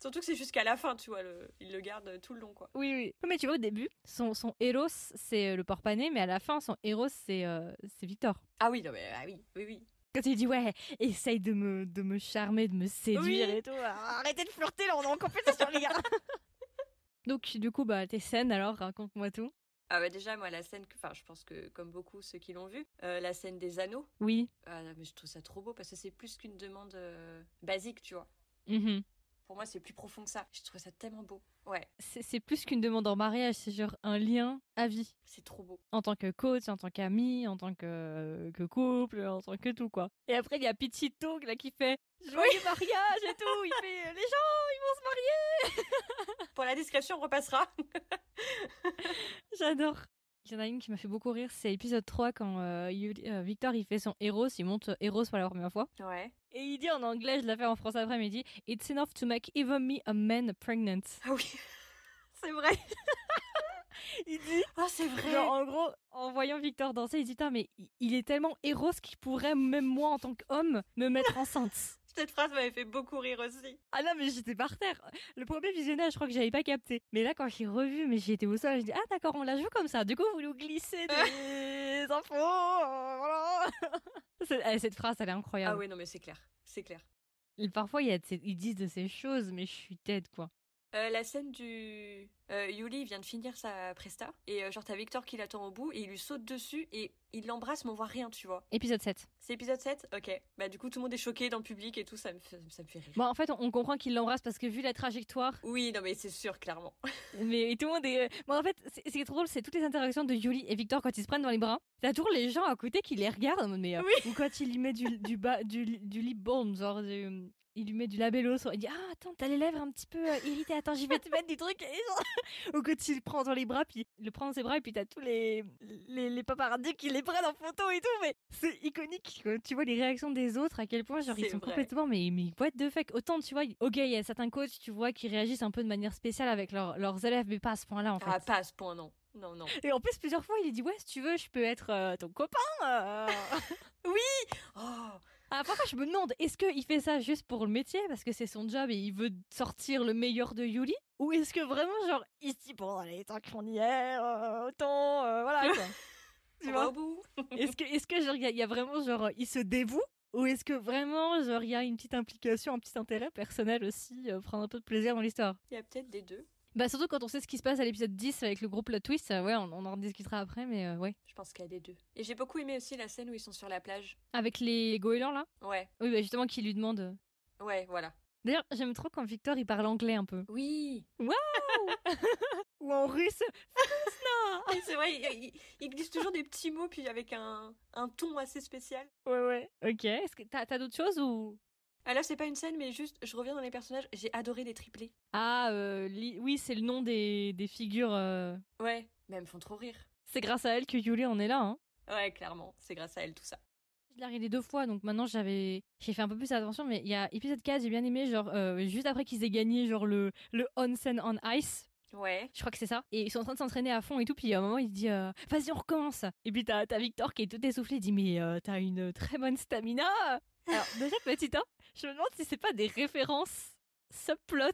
Surtout que c'est jusqu'à la fin, tu vois, le... il le garde tout le long, quoi. Oui, oui. Mais tu vois, au début, son, son héros, c'est le porc pané, mais à la fin, son héros, c'est euh, Victor. Ah oui, non mais ah oui, oui, oui. Quand il dit, ouais, essaye de me, de me charmer, de me séduire Oui. et tout. Arrêtez de flirter, là, on est en compétition, les gars. Donc, du coup, bah, tes scènes, alors, raconte-moi tout. Ah bah déjà, moi, la scène, que... enfin, je pense que comme beaucoup ceux qui l'ont vu, euh, la scène des anneaux, Oui. ah, mais je trouve ça trop beau parce que c'est plus qu'une demande euh, basique, tu vois. Mhm. Pour moi, c'est plus profond que ça. Je trouve ça tellement beau. Ouais, C'est plus qu'une demande en mariage, c'est genre un lien à vie. c'est trop beau. En tant que coach, en tant qu'ami, en tant que, que couple, en tant que tout, quoi. Et après, il y a Pichito là, qui fait Joyeux mariage et tout. Il fait Les gens, ils vont se marier. Pour la discrétion, on repassera. (laughs) J'adore. Il y en a une qui m'a fait beaucoup rire, c'est épisode 3 quand euh, Yuli- euh, Victor il fait son Eros, il monte euh, Eros pour la première fois. Ouais. Et il dit en anglais, je l'ai fait en français après, mais il dit It's enough to make even me a man pregnant. Ah oui. (laughs) c'est vrai. (laughs) Il dit, Ah, c'est vrai. genre en gros, en voyant Victor danser, il dit Putain, mais il est tellement Eros qu'il pourrait, même moi en tant qu'homme, me mettre enceinte. Cette phrase m'avait fait beaucoup rire aussi. Ah non, mais j'étais par terre. Le premier visionnage, je crois que j'avais pas capté. Mais là, quand j'ai revu, mais j'étais au sol, je dis Ah d'accord, on la joue comme ça. Du coup, vous nous glissez des (laughs) infos. voilà. (laughs) Eh, Cette phrase, elle est incroyable. Ah oui, non, mais c'est clair. C'est clair. Et parfois, il y a de ces- ils disent de ces choses, mais je suis tête, quoi. Euh, la scène du. Euh, Yuli vient de finir sa presta. Et euh, genre, t'as Victor qui l'attend au bout. Et il lui saute dessus. Et il l'embrasse, mais on voit rien, tu vois. Épisode 7. C'est épisode 7 Ok. Bah, du coup, tout le monde est choqué dans le public et tout. Ça me fait, ça me fait rire. Bon, en fait, on, on comprend qu'il l'embrasse parce que vu la trajectoire, Oui, non, mais c'est sûr, clairement. (laughs) mais tout le monde est. Bon, en fait, c'est- ce qui est trop drôle, c'est toutes les interactions de Yuli et Victor quand ils se prennent dans les bras. T'as toujours les gens à côté qui les regardent, en mode, mais. euh, Ou quand il lui met du, du, bas, du, du lip balm, genre. du- il lui met du labello sur. Il dit Ah, attends, t'as les lèvres un petit peu euh, irritées, attends, j'y vais te mettre des trucs. Et Ou (laughs) quand il le prend dans les bras, puis il le prend dans ses bras, et puis t'as tous les, les, les paparazzis qui les prennent en photo et tout. Mais c'est iconique. quoi. Tu vois les réactions des autres, à quel point, genre, ils sont vrai. complètement. Mais, mais what the fuck Autant, tu vois, ok, il y a certains coachs, tu vois, qui réagissent un peu de manière spéciale avec leurs- leurs élèves, mais pas à ce point-là, en fait. Ah, pas à ce point, non. Non, non. Et en plus, plusieurs fois, il a dit Ouais, si tu veux, je peux être euh, ton copain. euh. (laughs) Oh Ah, parfois, je me demande est-ce qu'il fait ça juste pour le métier, parce que c'est son job et il veut sortir le meilleur de Yuli? Ou est-ce que vraiment, genre, il se dit Bon, allez, tant qu'on y est, euh, autant. euh, voilà, quoi. (laughs) tu vois? au bout. (laughs) Est-ce que, est-ce que genre, il y, a- il y a vraiment, genre, il se dévoue? Ou est-ce que vraiment, genre, il y a une petite implication, un petit intérêt personnel aussi, euh, prendre un peu de plaisir dans l'histoire? Il y a peut-être des deux. Bah, surtout quand on sait ce qui se passe à l'épisode 10 avec le groupe Plot Twist, euh, ouais, on, on en discutera après, mais euh, ouais. Je pense qu'il y a des deux. Et j'ai beaucoup aimé aussi la scène où ils sont sur la plage. Avec les goélands, là? Ouais, Oui, bah, justement, qui lui demande. euh, ouais, voilà. D'ailleurs, j'aime trop quand Victor il parle anglais un peu. Oui. Ou en russe. (laughs) Oui, c'est vrai, il, il- il glisse toujours des petits mots, puis avec un, un ton assez spécial. Ouais, ouais. Ok. Est-ce que t'as, t'as d'autres choses ou. Ah là, c'est pas une scène, mais juste, je reviens dans les personnages. J'ai adoré les triplés. Ah, euh, li- oui, c'est le nom des, des figures. euh, Ouais, mais elles me font trop rire. C'est grâce à elle que Yuli en est là. Hein. Ouais, clairement, c'est grâce à elle tout ça. Je l'ai regardé deux fois, donc maintenant j'avais, j'ai fait un peu plus attention. Mais il y a épisode 4, j'ai bien aimé, genre euh, juste après qu'ils aient gagné genre le, le onsen on ice. Ouais. Je crois que c'est ça. Et ils sont en train de s'entraîner à fond et tout. Puis à un moment, il dit euh, Vas-y, on recommence. Et puis t'as, t'as Victor qui est tout essoufflé. Il dit Mais euh, t'as une très bonne stamina. Alors, déjà, petit 1, je me demande si c'est pas des références subplots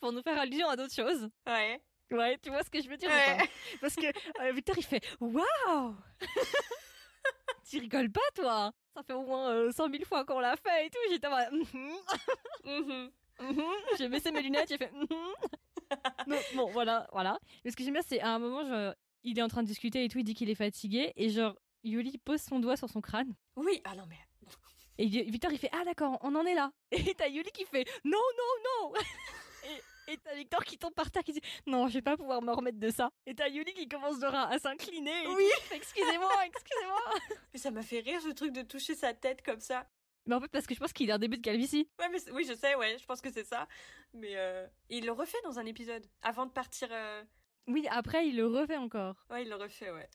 pour nous faire allusion à d'autres choses. Ouais. Ouais, tu vois ce que je veux dire ou Ouais. pas? Parce que euh, Victor, il fait Waouh (laughs) Tu rigoles pas, toi? Ça fait au moins euh, 100 000 fois qu'on l'a fait et tout. J'étais en mode, Mhm, Mhm. mhm. J'ai baissé mes lunettes, j'ai fait. Non, bon, voilà, voilà. Mais ce que j'aime bien, c'est à un moment, il est en train de discuter et tout, il dit qu'il est fatigué, et genre, Yuli pose son doigt sur son crâne, Oui, ah non, mais. Et Victor, il fait Ah, d'accord, on en est là. (laughs) Et t'as Yuli qui fait Non, non, non (laughs) Et, t'as Victor qui tombe par terre qui dit Non, je vais pas pouvoir me remettre de ça. Et t'as Yuli qui commence genre à, s'incliner. Oui. Excusez-moi, (laughs) excusez-moi. Mais ça m'a fait rire ce truc de toucher sa tête comme ça. Mais en fait, parce que je pense qu'il a un début de calvitie. Ouais, mais oui, je sais, ouais, je pense que c'est ça. Mais euh, il le refait dans un épisode. Avant de partir. euh, Oui, après, il le refait encore. Ouais, il le refait, ouais.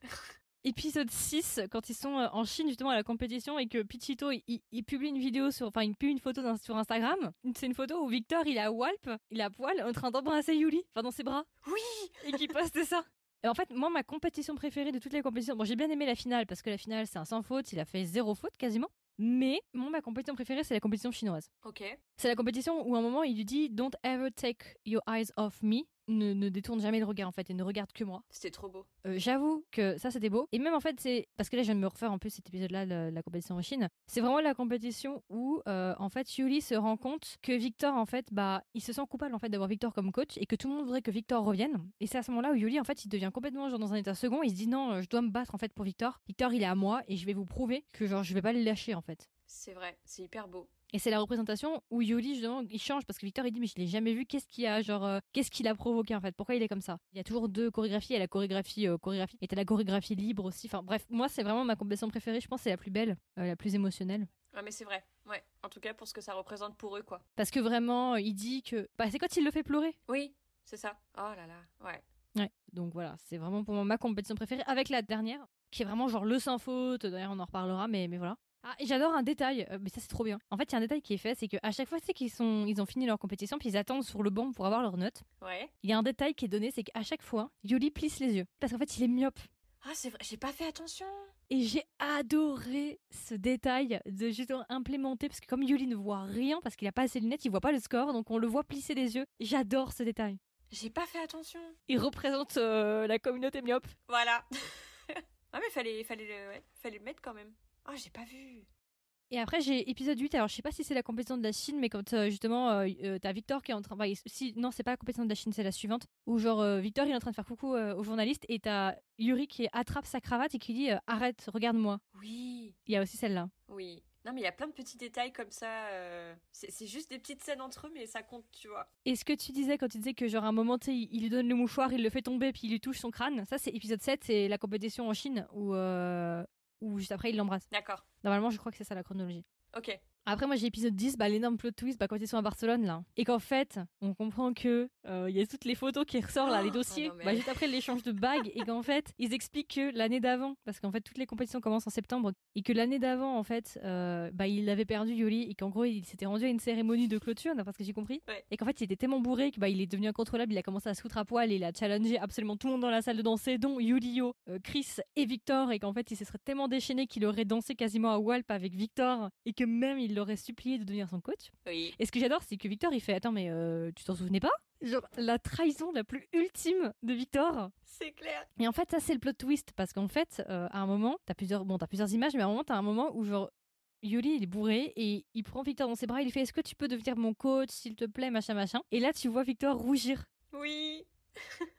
Épisode 6, quand ils sont euh, en Chine justement à la compétition et que Pichito il, il- publie une vidéo sur, enfin il publie une photo sur Instagram. C'est une photo où Victor il est à Walp, il est à poil en train d'embrasser Yuli, enfin dans ses bras, Oui et qui poste (laughs) ça. Et en fait, moi, ma compétition préférée de toutes les compétitions, bon, j'ai bien aimé la finale parce que la finale c'est un sans faute, il a fait zéro faute quasiment. Mais moi, ma compétition préférée, c'est la compétition chinoise. Ok. C'est la compétition où à un moment il lui dit Don't ever take your eyes off me. Ne, ne détourne jamais le regard en fait et ne regarde que moi. C'était trop beau. Euh, J'avoue que ça c'était beau. Et même en fait, c'est. Parce que là, je viens de me refaire en plus cet épisode-là, la, la compétition en Chine. C'est vraiment la compétition où euh, en fait Yuli se rend compte que Victor en fait, bah, il se sent coupable en fait d'avoir Victor comme coach et que tout le monde voudrait que Victor revienne. Et c'est à ce moment-là où Yuli en fait, il devient complètement genre dans un état second. Il se dit non, euh, je dois me battre en fait pour Victor. Victor, il est à moi et je vais vous prouver que genre je vais pas le lâcher en fait. C'est vrai, c'est hyper beau. Et c'est la représentation où Yuli, justement, il change parce que Victor, il dit, mais je l'ai jamais vu, qu'est-ce qu'il a, genre, euh, qu'est-ce qu'il a provoqué en fait? Pourquoi il est comme ça? Il y a toujours deux chorégraphies, il y a la chorégraphie, euh, chorégraphie, et t'as la chorégraphie libre aussi. Enfin bref, moi, c'est vraiment ma compétition préférée, je pense, c'est la plus belle, euh, la plus émotionnelle. Ouais, mais c'est vrai. Ouais. En tout cas, pour ce que ça représente pour eux, quoi. Parce que vraiment, il dit que. Bah, c'est quand il le fait pleurer. Oui, c'est ça. Oh là là. Ouais. Ouais. Donc voilà, c'est vraiment pour moi ma compétition préférée, avec la dernière, qui est vraiment genre le sans faute. D'ailleurs, on en reparlera, mais, mais voilà. Ah, j'adore un détail, euh, mais ça c'est trop bien. En fait, il y a un détail qui est fait, c'est qu'à chaque fois, c'est qu'ils sont, ils ont fini leur compétition, puis ils attendent sur le banc pour avoir leur note. Ouais. Il y a un détail qui est donné, c'est qu'à chaque fois, Yuli plisse les yeux. Parce qu'en fait, il est myope. Ah, c'est vrai. J'ai pas fait attention. Et j'ai adoré ce détail de justement implémenter, parce que comme Yuli ne voit rien, parce qu'il a pas ses lunettes, il voit pas le score, donc on le voit plisser les yeux. J'adore ce détail. J'ai pas fait attention. Il représente euh, la communauté myope. Voilà. (laughs) ah, mais fallait, fallait, le, ouais, fallait le mettre quand même. Ah, j'ai pas vu. Et après, j'ai épisode 8. Alors, je sais pas si c'est la compétition de la Chine, mais quand euh, justement, euh, euh, t'as Victor qui est en train. si, non, c'est pas la compétition de la Chine, c'est la suivante. Où, genre, euh, Victor, il est en train de faire coucou euh, au journaliste et t'as Yuri qui attrape sa cravate et qui dit Arrête, regarde-moi. Oui. Il y a aussi celle-là. Oui. Non, mais il y a plein de petits détails comme ça. C'est juste des petites scènes entre eux, mais ça compte, tu vois. Et ce que tu disais quand tu disais que, genre, à un moment, tu il lui donne le mouchoir, il le fait tomber, puis il lui touche son crâne, ça, c'est épisode 7, c'est la compétition en Chine où, où juste après, il l'embrasse. D'accord. Normalement, je crois que c'est ça la chronologie. Ok. Après, moi, j'ai épisode 10, bah, l'énorme plot twist, bah, quand ils sont à Barcelone, là. Et qu'en fait, on comprend que euh, il y a toutes les photos qui ressortent, là, les (gasps) Oh, dossiers, oh non, mais- bah, juste après l'échange de bagues, et qu'en fait, ils expliquent que l'année d'avant, parce qu'en fait, toutes les compétitions commencent en septembre, et que l'année d'avant, en fait, euh, bah, il avait perdu Yoli, et qu'en gros, il s'était rendu à une cérémonie de clôture, d'après ce que j'ai compris, Ouais. et qu'en fait, il était tellement bourré que bah, il est devenu incontrôlable, il a commencé à se foutre à poil, et il a challengé absolument tout le monde dans la salle de danser, dont Yulio, euh, Chris et Victor, et qu'en fait, il se serait tellement déchaîné qu'il aurait dansé quasiment à Walp avec Victor, et que même il l'aurait supplié de devenir son coach. Oui. Et ce que j'adore, c'est que Victor, il fait Attends, mais euh, tu t'en souvenais pas? Genre, la trahison la plus ultime de Victor. C'est clair. Et en fait, ça, c'est le plot twist. Parce qu'en fait, euh, à un moment, t'as plusieurs, bon, t'as plusieurs images, mais à un moment, t'as un moment où, genre, Yuli, il est bourré et il prend Victor dans ses bras. Il lui fait Est-ce que tu peux devenir mon coach, s'il te plaît, machin, machin? Et là, tu vois Victor rougir. Oui. (laughs)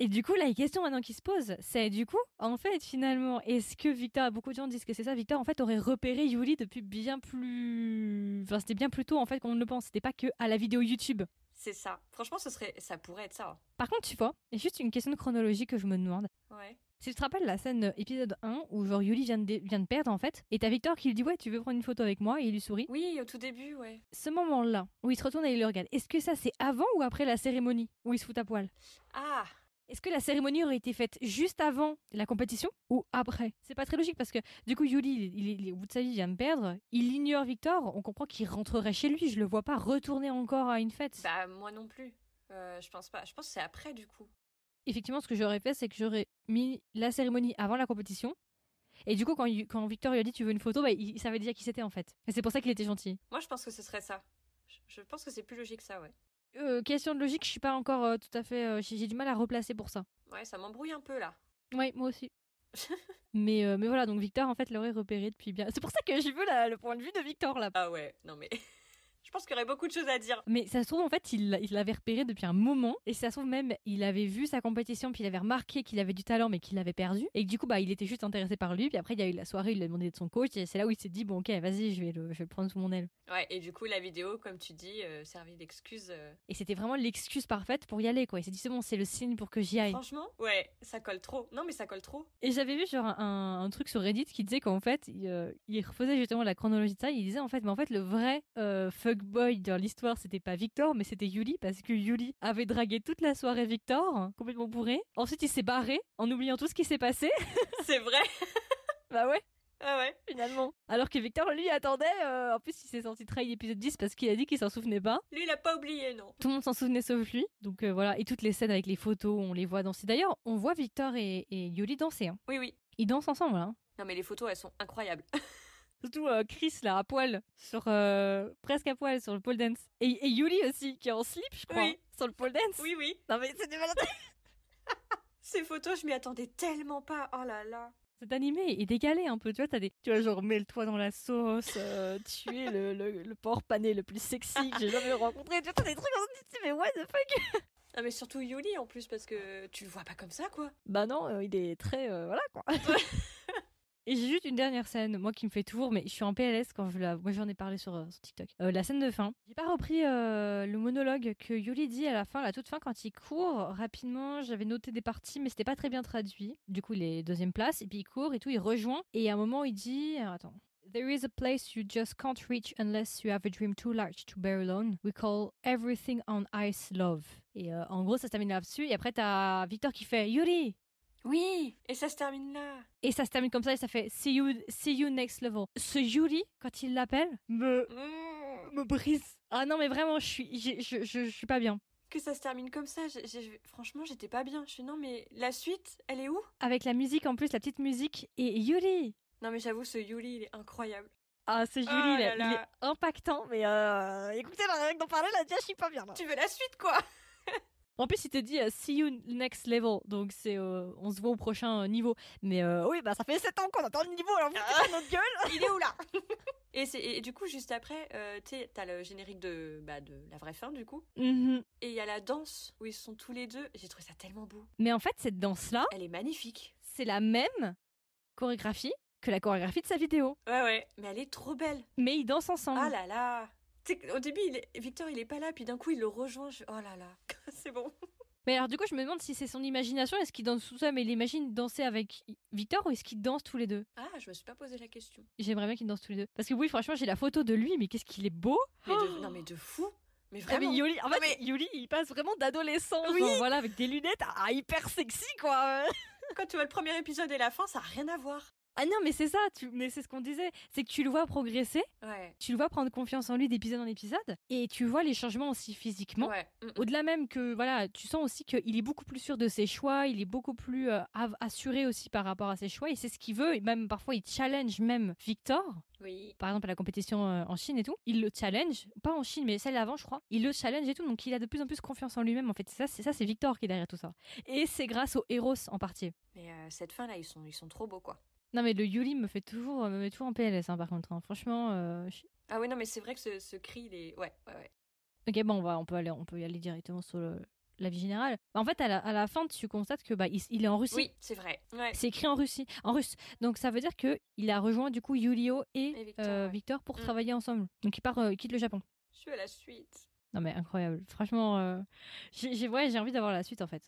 Et du coup, là, la question maintenant qui se pose, c'est du coup, en fait, finalement, est-ce que Victor, beaucoup de gens disent que c'est ça, Victor, en fait, aurait repéré Yuli depuis bien plus. Enfin, c'était bien plus tôt, en fait, qu'on ne le pense. C'était pas que à la vidéo YouTube. C'est ça. Franchement, ce serait, ça pourrait être ça. hein. Par contre, tu vois, il y a juste une question de chronologie que je me demande. Ouais. Si tu te rappelles la scène euh, épisode 1 où genre Yuli vient de, vient de perdre en fait, et t'as Victor qui lui dit ouais tu veux prendre une photo avec moi et il lui sourit. Oui, au tout début, ouais. Ce moment-là où il se retourne et il le regarde, est-ce que ça c'est avant ou après la cérémonie où il se fout à poil? Ah. Est-ce que la cérémonie aurait été faite juste avant la compétition ou après? C'est pas très logique parce que du coup Yuli il, il- il au bout de sa vie, il vient de perdre, il ignore Victor, on comprend qu'il rentrerait chez lui, je le vois pas retourner encore à une fête. Bah, moi non plus. Euh, je pense pas. Je pense que c'est après, du coup. effectivement, ce que j'aurais fait, c'est que j'aurais mis la cérémonie avant la compétition. Et du coup, quand, quand Victor lui a dit tu veux une photo, bah, il, il savait déjà qui c'était en fait. Et c'est pour ça qu'il était gentil. Moi, je pense que ce serait ça. Je, je pense que c'est plus logique, ça, ouais. Euh, question de logique, je suis pas encore euh, tout à fait. euh, j'ai j'ai du mal à replacer pour ça. Ouais, ça m'embrouille un peu, là. Ouais, moi aussi. (laughs) mais, mais voilà, donc Victor en fait l'aurait repéré depuis bien. C'est pour ça que je veux la- le point de vue de Victor là. Ah ouais, non mais. Pense qu'il y aurait beaucoup de choses à dire. Mais ça se trouve en fait il l'a- il l'avait repéré depuis un moment et ça se trouve même il avait vu sa compétition puis il avait remarqué qu'il avait du talent mais qu'il l'avait perdu et que du coup bah il était juste intéressé par lui puis après il y a eu la soirée il a demandé de son coach et c'est là où il s'est dit bon ok vas-y je vais le, je vais le prendre sous mon aile. Ouais, et du coup, la vidéo, comme tu dis, euh, servit d'excuse. euh. Et c'était vraiment l'excuse parfaite pour y aller quoi. Il s'est dit c'est bon c'est le signe pour que j'y aille. Franchement, ouais, ça colle trop. Non, mais ça colle trop. Et j'avais vu genre un, un truc sur Reddit qui disait qu'en fait, il, euh, il refaisait justement la chronologie de ça. Il disait en fait, mais en fait, le vrai euh, fuckboy dans l'histoire, c'était pas Victor, mais c'était Yuli, parce que Yuli avait dragué toute la soirée Victor, complètement bourré. Ensuite, il s'est barré en oubliant tout ce qui s'est passé. (laughs) C'est vrai. (laughs) bah ouais, Ah ouais. finalement. Alors que Victor, lui, attendait. euh, en plus, il s'est senti trahi l'épisode 10 parce qu'il a dit qu'il s'en souvenait pas. Lui, il a pas oublié, non. Tout le monde s'en souvenait sauf lui. Donc euh, voilà, et toutes les scènes avec les photos, on les voit danser. D'ailleurs, on voit Victor et, et Yuli danser. hein. Oui, oui. Ils dansent ensemble. Hein. Non, mais les photos, elles sont incroyables. (laughs) Surtout euh, Chris là à poil sur euh, presque à poil sur le pole dance et, et Yuli aussi qui est en slip je crois Oui. sur le pole dance. Oui, oui. Non mais c'est du malade. (laughs) Ces photos, je m'y attendais tellement pas. Oh là là. Cet animé est décalé un peu tu vois t'as des tu vois genre mets-le-toi dans la sauce euh, tu es le, le, le porc pané le plus sexy que j'ai jamais rencontré tu vois t'as des trucs ça tu mais what the fuck? Ah, mais surtout Yuli en plus, parce que tu le vois pas comme ça, quoi. Bah non euh, il est très euh, voilà quoi. (laughs) Et j'ai juste une dernière scène, moi qui me fait toujours, mais je suis en PLS quand je la. Moi j'en ai parlé sur, euh, TikTok. Euh, la scène de fin. J'ai pas repris euh, le monologue que Yuli dit à la fin, à la toute fin, quand il court rapidement. J'avais noté des parties, mais c'était pas très bien traduit. Du coup, il est deuxième place, et puis il court et tout, il rejoint. Et à un moment, il dit. alors, attends. There is a place you just can't reach unless you have a dream too large to bear alone. We call everything on ice love. Et en gros, ça se termine là-dessus. Et après, t'as Victor qui fait Yuri, Oui, et ça se termine là. Et ça se termine comme ça et ça fait see you, see you next level. Ce Yuri, quand il l'appelle, me, Mmh. me brise. Ah non, mais vraiment, je suis, je, je, je suis pas bien. Que ça se termine comme ça, franchement, j'étais pas bien. Je suis non, mais la suite, elle est où? Avec la musique en plus, la petite musique. Et Yuri. Non, mais j'avoue, ce Yuli, il est incroyable. Ah, ce Yuri, Oh il, là il est impactant. Mais euh, écoutez, là, que d'en parler, là, déjà, je suis pas bien. là. Tu veux la suite, quoi? En plus, il te dit euh, see you next level. Donc, c'est euh, on se voit au prochain euh, niveau. Mais euh, oui, bah, ça fait 7 ans qu'on attend le niveau. Alors, vous Ah. notre gueule. (laughs) Il est où là? (laughs) Et, c'est- et du coup, juste après, euh, t'as le générique de, bah, de la vraie fin, du coup. Mhm. Et il y a la danse où ils sont tous les deux. J'ai trouvé ça tellement beau. Mais en fait, cette danse-là, Elle est magnifique. c'est la même chorégraphie que la chorégraphie de sa vidéo. Ouais, ouais. Mais elle est trop belle. Mais ils dansent ensemble. Ah là là. Au début, il est- Victor, il est pas là, puis d'un coup, il le rejoint. Je... Oh là là. (laughs) c'est bon. Mais alors du coup, je me demande si c'est son imagination, est-ce qu'il danse tout seul, mais il imagine danser avec Victor ou est-ce qu'ils dansent tous les deux? Ah, je me suis pas posé la question. J'aimerais bien qu'ils dansent tous les deux. Parce que oui, franchement, j'ai la photo de lui, mais qu'est-ce qu'il est beau Mais de... Oh Non, mais de fou. Mais Ah, mais vraiment. Yuli, en fait, mais- Yuli, il passe vraiment d'adolescent, Oui. voilà, avec des lunettes, ah, hyper sexy, quoi Quand tu vois le premier épisode et la fin, ça a rien à voir. Ah non, mais c'est ça, tu... mais c'est ce qu'on disait, c'est que tu le vois progresser, Ouais. tu le vois prendre confiance en lui d'épisode en épisode, et tu vois les changements aussi physiquement. Ouais. Mm, mm. Au-delà même que, voilà, tu sens aussi qu'il est beaucoup plus sûr de ses choix, il est beaucoup plus euh, assuré aussi par rapport à ses choix, et c'est ce qu'il veut, et même parfois il challenge même Victor, Oui. par exemple à la compétition euh, en Chine et tout, il le challenge, pas en Chine, mais celle avant je crois, il le challenge et tout, donc il a de plus en plus confiance en lui-même, en fait, c'est ça, c'est ça, c'est Victor qui est derrière tout ça. Et c'est grâce aux héros en partie. Mais euh, cette fin là, ils sont, ils sont trop beaux quoi. Non mais le Yuli me fait toujours, me met toujours en PLS hein, par contre, hein. franchement... euh, je- Ah oui, non, mais c'est vrai que ce, ce cri, il est. Ouais, ouais, ouais. Ok, bon, on, va, on, peut aller, on peut y aller directement sur le- la vie générale. Bah, En fait, à la, à la fin, tu constates que bah, il, il est en Russie. Oui, c'est vrai. Ouais. C'est écrit en Russie, en russe. Donc ça veut dire que il a rejoint du coup Yulio et, Et Victor, euh, ouais. Victor pour Mm. travailler ensemble. Donc il part, euh, il quitte le Japon. Je veux la suite. Non mais incroyable. Franchement, euh, j'ai j'ai- ouais, j'ai envie d'avoir la suite en fait.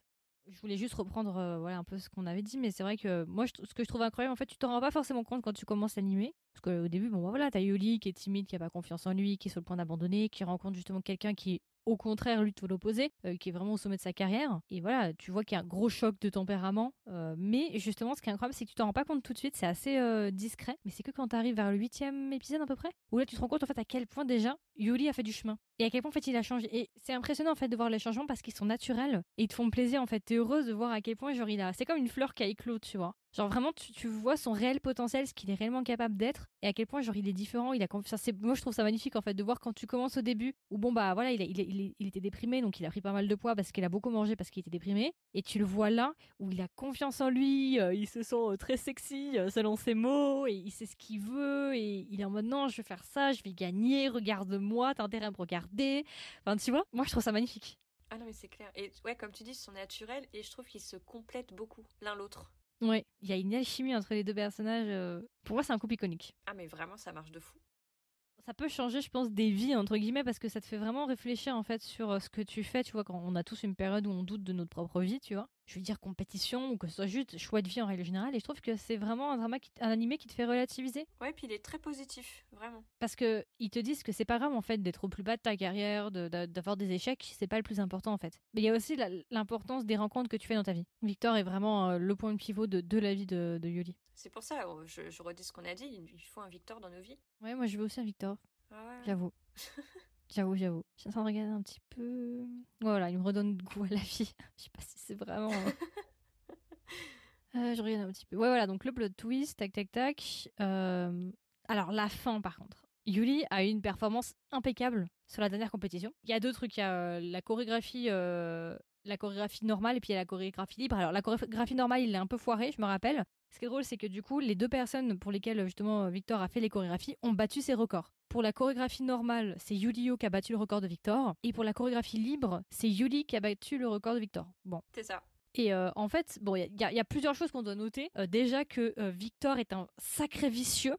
Je voulais juste reprendre euh, voilà un peu ce qu'on avait dit, mais c'est vrai que moi, ce que je trouve incroyable, en fait, tu t'en rends pas forcément compte quand tu commences l'animé. Parce qu'au début, bon, bah, voilà, t'as Yuli qui est timide, qui a pas confiance en lui, qui est sur le point d'abandonner, qui rencontre justement quelqu'un qui, au contraire, lui, tout l'opposé, euh, qui est vraiment au sommet de sa carrière. Et voilà, tu vois qu'il y a un gros choc de tempérament. euh, mais justement, ce qui est incroyable, c'est que tu t'en rends pas compte tout de suite, c'est assez euh, discret. Mais c'est que quand t'arrives vers le huitième épisode à peu près, où là, tu te rends compte en fait à quel point déjà Yuli a fait du chemin. Et à quel point en fait il a changé. Et c'est impressionnant en fait de voir les changements parce qu'ils sont naturels et ils te font plaisir en fait. T'es heureuse de voir à quel point genre il a. C'est comme une fleur qui a éclos, tu vois. Genre vraiment tu, tu vois son réel potentiel, ce qu'il est réellement capable d'être et à quel point genre il est différent. Il a confiance. Moi je trouve ça magnifique en fait de voir quand tu commences au début où bon bah voilà il était déprimé donc il a pris pas mal de poids parce qu'il a beaucoup mangé parce qu'il était déprimé et tu le vois là où il a confiance en lui, euh, il se sent euh, très sexy euh, selon ses mots et il sait ce qu'il veut et il est en mode non je vais faire ça, je vais gagner, regarde-moi, t'as intérêt à me regarder. Enfin tu vois, moi je trouve ça magnifique. Ah non, mais c'est clair. Et ouais, comme tu dis, ils sont naturels et je trouve qu'ils se complètent beaucoup l'un l'autre. Ouais, il y a une alchimie entre les deux personnages. euh, Pour moi c'est un couple iconique. Ah, mais vraiment, ça marche de fou. ça peut changer, je pense, des vies, entre guillemets, parce que ça te fait vraiment réfléchir, en fait, sur euh, ce que tu fais, tu vois, quand on a tous une période où on doute de notre propre vie, tu vois. Je veux dire compétition, ou que ce soit juste choix de vie en règle générale, et je trouve que c'est vraiment un drama, qui, un animé qui te fait relativiser. Ouais, puis il est très positif, vraiment. Parce que ils te disent que c'est pas grave, en fait, d'être au plus bas de ta carrière, de- de- d'avoir des échecs, c'est pas le plus important, en fait. Mais il y a aussi l'importance des rencontres que tu fais dans ta vie. Victor est vraiment euh, le point de pivot de, de la vie de, de Yuli. C'est pour ça, oh, je, je redis ce qu'on a dit, il il faut un Victor dans nos vies. Ouais, moi je veux aussi un Victor. Ah ouais. J'avoue. (laughs) J'avoue, j'avoue. Je suis en train de regarder un petit peu. Voilà, il me redonne (laughs) goût à la vie. Je sais pas si c'est vraiment. euh, (laughs) euh, je regarde un petit peu. Ouais, voilà, donc le plot twist, tac, tac, tac. Euh, Alors, la fin, par contre. Yuli a eu une performance impeccable sur la dernière compétition. Il y a deux trucs. Il y a euh, la chorégraphie. euh, La chorégraphie normale et puis il y a la chorégraphie libre. Alors la chorégraphie normale, il l'a un peu foiré, je me rappelle. Ce qui est drôle, c'est que du coup, les deux personnes pour lesquelles justement Victor a fait les chorégraphies ont battu ses records. Pour la chorégraphie normale, c'est Yulio qui a battu le record de Victor. Et pour la chorégraphie libre, c'est Yuli qui a battu le record de Victor. Bon. C'est ça. Et euh, en fait, bon, il y, a- il y a plusieurs choses qu'on doit noter. Euh, déjà que euh, Victor est un sacré vicieux.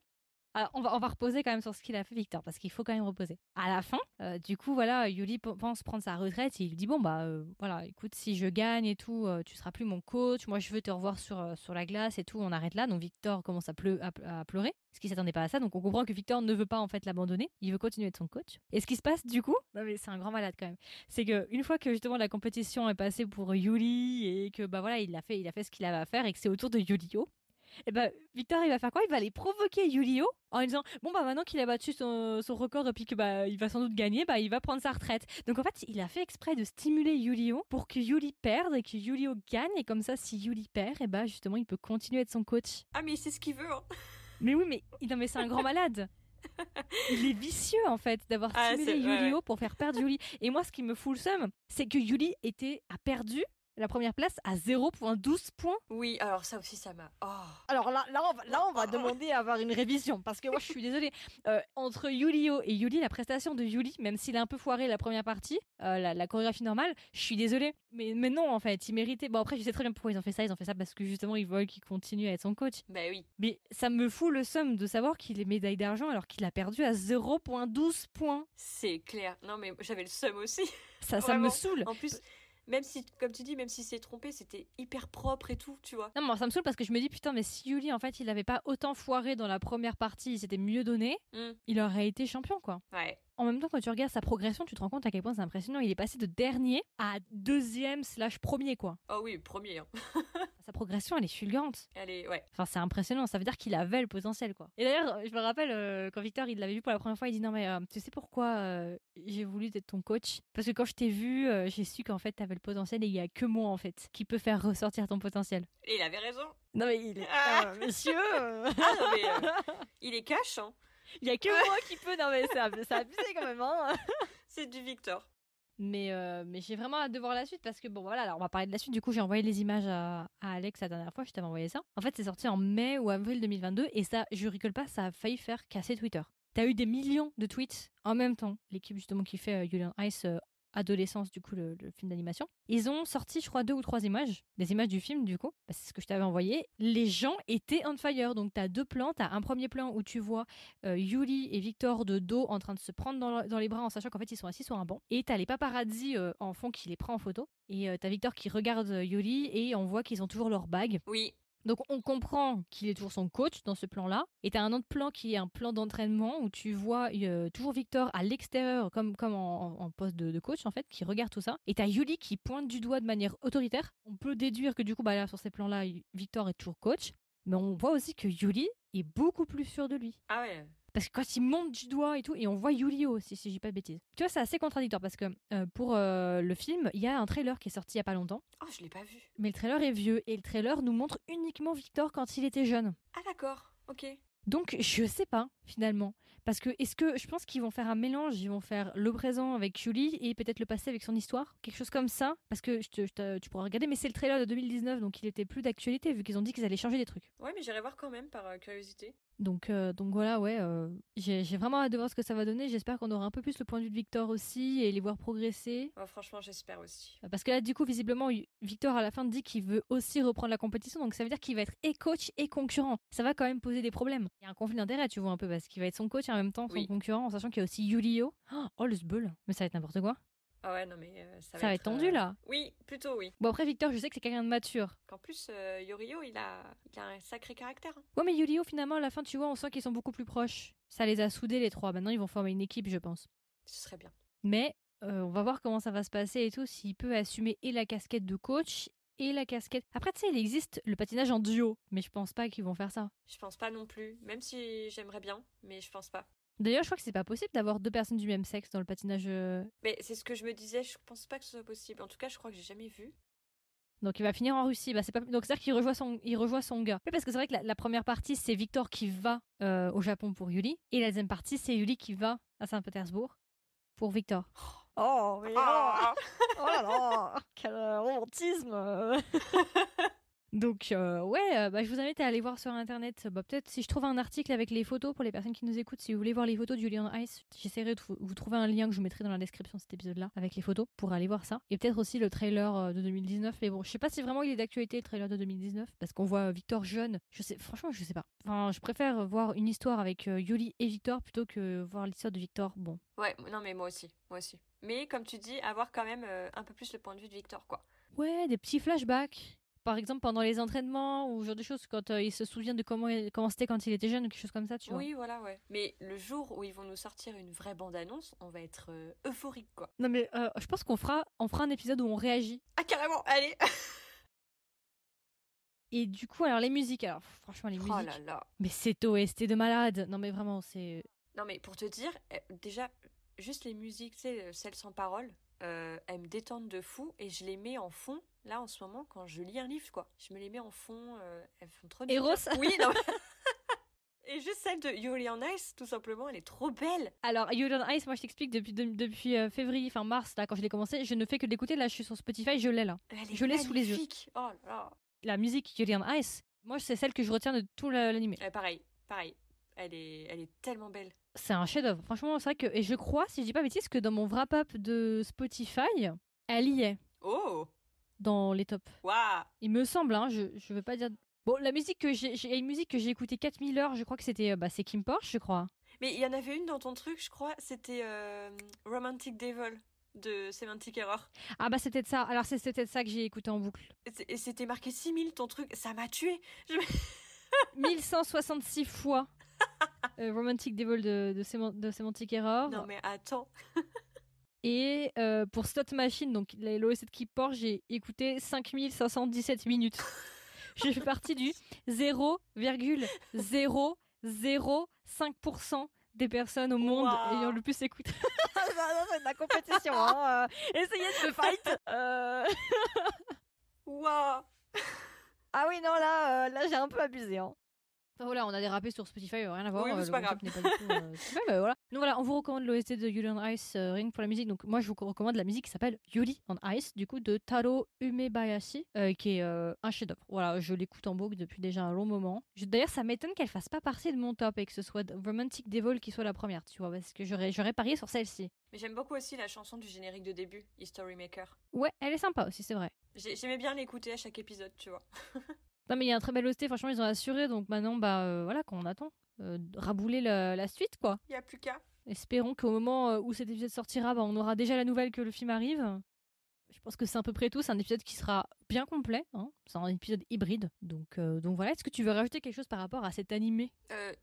Alors, on va, on va reposer quand même sur ce qu'il a fait, Victor, parce qu'il faut quand même reposer. À la fin, euh, du coup, voilà, Yuli pense prendre sa retraite et il dit Bon, bah, euh, voilà, écoute, si je gagne et tout, euh, tu seras plus mon coach. Moi, je veux te revoir sur, sur la glace et tout. On arrête là. Donc, Victor commence à, pleu- à, pleurer, parce qu'il s'attendait pas à ça. Donc, on comprend que Victor ne veut pas, en fait, l'abandonner. Il veut continuer d'être son coach. Et ce qui se passe, du coup, non, mais c'est un grand malade quand même. C'est que une fois que justement la compétition est passée pour Yuli et que, bah voilà, il a fait, il a fait ce qu'il avait à faire et que c'est au tour de Yulio. Et ben Victor il va faire quoi? Il va aller provoquer Yulio en lui disant bon bah maintenant qu'il a battu son, son record et puis que bah il va sans doute gagner bah il va prendre sa retraite. Donc en fait il a fait exprès de stimuler Yulio pour que Yuli perde et que Yulio gagne et comme ça si Yuli perd et bah justement il peut continuer à être son coach. Ah, mais c'est ce qu'il veut. Hein. (laughs) Mais oui mais non mais c'est un grand malade. (laughs) Il est vicieux en fait d'avoir Ah, stimulé ouais, Yulio pour faire perdre Yuli. Et moi ce qui me fout le seum c'est que Yuli était a perdu la première place à 0.12 points. Oui, alors ça aussi, ça m'a. Oh. Alors là, là, on va, là, on va demander à avoir une révision parce que moi, je suis désolée. (laughs) Euh, entre Yulio et Yuli, la prestation de Yuli, même s'il a un peu foiré la première partie, euh, la, la chorégraphie normale, je suis désolée. Mais, mais non, en fait, il méritait. Bon, après, je sais très bien pourquoi ils ont fait ça. Ils ont fait ça parce que justement, ils veulent qu'il continue à être son coach. Bah oui. Mais ça me fout le seum de savoir qu'il est médaille d'argent alors qu'il a perdu à 0.12 points. C'est clair. Non, mais j'avais le seum aussi. Ça, ça me saoule. En plus, même si, comme tu dis, même si c'est trompé, c'était hyper propre et tout, tu vois. Non, mais ça me saoule parce que je me dis, putain, mais si Yuli, en fait, il avait pas autant foiré dans la première partie, il s'était mieux donné, Hmm. il aurait été champion, quoi. Ouais. En même temps, quand tu regardes sa progression, tu te rends compte à quel point c'est impressionnant. Il est passé de dernier à deuxième slash premier, quoi. Oh oui, premier. Hein. (laughs) Progression, elle est fulgurante. Ouais. Enfin, c'est impressionnant. Ça veut dire qu'il avait le potentiel, quoi. Et d'ailleurs, je me rappelle euh, quand Victor, il l'avait vu pour la première fois, il dit non mais euh, tu sais pourquoi euh, j'ai voulu être ton coach? Parce que quand je t'ai vu, euh, j'ai su qu'en fait t'avais le potentiel et il y a que moi en fait qui peut faire ressortir ton potentiel. Et il avait raison. Non mais il est Ah. euh, monsieur. (laughs) Ah non, mais euh, il est cash, hein. Il y a que moi qui peut. Non mais c'est abusé quand même. Hein C'est du Victor. Mais, euh, mais j'ai vraiment hâte de voir la suite parce que bon voilà, alors on va parler de la suite. Du coup, j'ai envoyé les images à, Alex la dernière fois, je t'avais envoyé ça. En fait, c'est sorti en mai ou avril 2022 et ça, je rigole pas, ça a failli faire casser Twitter. T'as eu des millions de tweets en même temps. L'équipe justement qui fait euh, Julian Ice euh, Adolescence, du coup, le, film d'animation. Ils ont sorti, je crois, deux ou trois images, des images du film, du coup. Bah, c'est ce que je t'avais envoyé. Les gens étaient on fire. Donc, t'as deux plans. T'as un premier plan où tu vois euh, Yuli et Victor de dos en train de se prendre dans, dans les bras en sachant qu'en fait, ils sont assis sur un banc. Et t'as les paparazzi euh, en fond qui les prend en photo. Et euh, t'as Victor qui regarde euh, Yuli et on voit qu'ils ont toujours leur bague. Oui. Donc on comprend qu'il est toujours son coach dans ce plan-là. Et t'as un autre plan qui est un plan d'entraînement où tu vois euh, toujours Victor à l'extérieur, comme, en, poste de, de coach en fait, qui regarde tout ça. Et t'as Yuli qui pointe du doigt de manière autoritaire. On peut déduire que du coup, bah là, sur ces plans-là, Victor est toujours coach. Mais on voit aussi que Yuli est beaucoup plus sûr de lui. Ah ouais. Parce que quand il monte du doigt et tout, et on voit Yulio aussi, si j'ai pas de bêtises. Tu vois, c'est assez contradictoire parce que euh, pour euh, le film, il y a un trailer qui est sorti il y a pas longtemps. Oh, je l'ai pas vu. Mais le trailer est vieux et le trailer nous montre uniquement Victor quand il était jeune. Ah d'accord. Ok. Donc je sais pas finalement. Parce que est-ce que je pense qu'ils vont faire un mélange, ils vont faire le présent avec Julie et peut-être le passé avec son histoire, quelque chose comme ça? Parce que je te- je te- tu pourras regarder, mais c'est le trailer de 2019, donc il était plus d'actualité vu qu'ils ont dit qu'ils allaient changer des trucs. Ouais, mais j'irai voir quand même par euh, curiosité. Donc, euh, donc voilà, ouais, euh, j'ai vraiment hâte de voir ce que ça va donner. J'espère qu'on aura un peu plus le point de vue de Victor aussi et les voir progresser. Oh, franchement, j'espère aussi. Parce que là, du coup, visiblement, Victor à la fin dit qu'il veut aussi reprendre la compétition, donc ça veut dire qu'il va être et coach et concurrent. Ça va quand même poser des problèmes. Il y a un conflit d'intérêt, tu vois un peu, parce qu'il va être son coach et en même temps son Oui. concurrent, en sachant qu'il y a aussi Yulio. Oh, le sbeul Mais ça va être n'importe quoi. Ah ouais, non mais euh, ça, Ça, va être tendu euh, là. Oui, plutôt oui. Bon, après, Victor, je sais que c'est quelqu'un de mature. Qu'en plus, euh, Yorio, il a... il a un sacré caractère. hein. Ouais, mais Yulio, finalement, à la fin, tu vois, on sent qu'ils sont beaucoup plus proches. Ça les a soudés les trois. Maintenant, ils vont former une équipe, je pense. Ce serait bien. Mais euh, on va voir comment ça va se passer et tout, s'il peut assumer et la casquette de coach et la casquette. Après, tu sais, il existe le patinage en duo, mais je pense pas qu'ils vont faire ça. Je pense pas non plus. Même si j'aimerais bien, mais je pense pas. D'ailleurs, je crois que c'est pas possible d'avoir deux personnes du même sexe dans le patinage. euh, Mais c'est ce que je me disais, je pense pas que ce soit possible. En tout cas, je crois que j'ai jamais vu. Donc il va finir en Russie. Bah, c'est pas... Donc c'est-à-dire qu'il rejoint son, il rejoint son gars. Oui, parce que c'est vrai que la, la première partie, c'est Victor qui va euh, au Japon pour Yuli. Et la deuxième partie, c'est Yuli qui va à Saint-Pétersbourg pour Victor. Oh, mais Ah oh là là Quel romantisme (laughs) Donc euh, ouais, euh, bah, je vous invite à aller voir sur internet. Bah, peut-être si je trouve un article avec les photos pour les personnes qui nous écoutent, si vous voulez voir les photos de Julian Ice, j'essaierai de vous trouver un lien que je vous mettrai dans la description de cet épisode-là avec les photos pour aller voir ça. Et peut-être aussi le trailer euh, de 2019. Mais bon, je sais pas si vraiment il est d'actualité le trailer de 2019 parce qu'on voit Victor jeune. Je sais, franchement, je sais pas. Enfin, je préfère voir une histoire avec Yuli et Victor plutôt que voir l'histoire de Victor. Bon. Ouais, non mais moi aussi, moi aussi. Mais comme tu dis, avoir quand même un peu plus le point de vue de Victor, quoi. Ouais, des petits flashbacks par exemple pendant les entraînements ou genre de choses quand euh, il se souvient de comment, comment c'était quand il était jeune ou quelque chose comme ça, tu vois. Oui, voilà, ouais. Mais le jour où ils vont nous sortir une vraie bande-annonce, on va être euh, euphorique, quoi. Non, mais euh, je pense qu'on fera, on fera un épisode où on réagit. Ah, carrément, allez (laughs) Et du coup, alors les musiques, alors franchement, les oh musiques. Oh là là. Mais c'est OST de malade. Non, mais vraiment, c'est. Non, mais pour te dire, déjà, juste les musiques, tu sais, celles sans parole, euh, elles me détendent de fou et je les mets en fond là en ce moment quand je lis un livre quoi. Je me les mets en fond, euh, elles font trop Eros Oui, non. (laughs) (laughs) et juste celle de Yuri on Ice, tout simplement, elle est trop belle. Alors Yuri on Ice, moi je t'explique depuis depuis euh, février, fin mars là quand je l'ai commencé, je ne fais que l'écouter là, je suis sur Spotify, je l'ai là. je l'ai sous les yeux. Oh là La musique Yuri on Ice, moi c'est celle que je retiens de tout l'animé. pareil, pareil. Elle est, elle est tellement belle. C'est un chef-d'œuvre. Franchement, c'est vrai que. Et je crois, si je dis pas bêtise, que dans mon wrap-up de Spotify, elle y est. Oh Dans les tops. Waouh Il me semble, hein, je, je veux pas dire. Bon, la musique que j'ai. J'ai une musique que j'ai écoutée 4000 heures, je crois que c'était. Bah, c'est Kim Porsche, je crois. Mais il y en avait une dans ton truc, je crois, c'était euh, Romantic Devil de Semantic Error. Ah bah c'est peut-être ça. Alors c'est peut-être ça que j'ai écouté en boucle. Et c'était marqué 6000 ton truc, ça m'a tué. Je... 1166 (laughs) fois. Euh, Romantic Devil de, de, de, Semantic Error. Non mais attends. (laughs) Et euh, pour Slot Machine, donc l'OS de Keep j'ai écouté 5517 minutes. (laughs) J'ai fait partie du 0,005% des personnes au monde ayant le plus écouté. c'est (laughs) de la compétition. Hein. Euh, essayez de me fight. (laughs) Waouh. Ah oui, non, là, là j'ai un peu abusé. Hein voilà, on a dérapé sur Spotify, rien à voir. Oui, euh, (laughs) c'est pas grave. Euh, voilà. Donc voilà, on vous recommande l'OST de Yuri on Ice, euh, Ring pour la musique. Donc moi, je vous recommande la musique qui s'appelle Yuri on Ice, du coup, de Taro Umebayashi, qui est un chef-d'œuvre. Voilà, je l'écoute en boucle depuis déjà un long moment. D'ailleurs, ça m'étonne qu'elle fasse pas partie de mon top et que ce soit Romantic Devil qui soit la première, tu vois, parce que j'aurais, j'aurais parié sur celle-ci. Mais j'aime beaucoup aussi la chanson du générique de début, History Maker. Ouais, elle est sympa aussi, c'est vrai. J'aimais bien l'écouter à chaque épisode, tu vois. (laughs) Non, mais il y a un très bel OST, franchement, ils ont assuré, donc maintenant, bah euh, voilà, qu'on attend. Euh, rabouler la, suite, quoi. Il n'y a plus qu'à. Espérons qu'au moment euh, où cet épisode sortira, bah, on aura déjà la nouvelle que le film arrive. Je pense que c'est à peu près tout. C'est un épisode qui sera bien complet. Hein. C'est un épisode hybride. Donc, donc voilà. Est-ce que tu veux rajouter quelque chose par rapport à cet animé?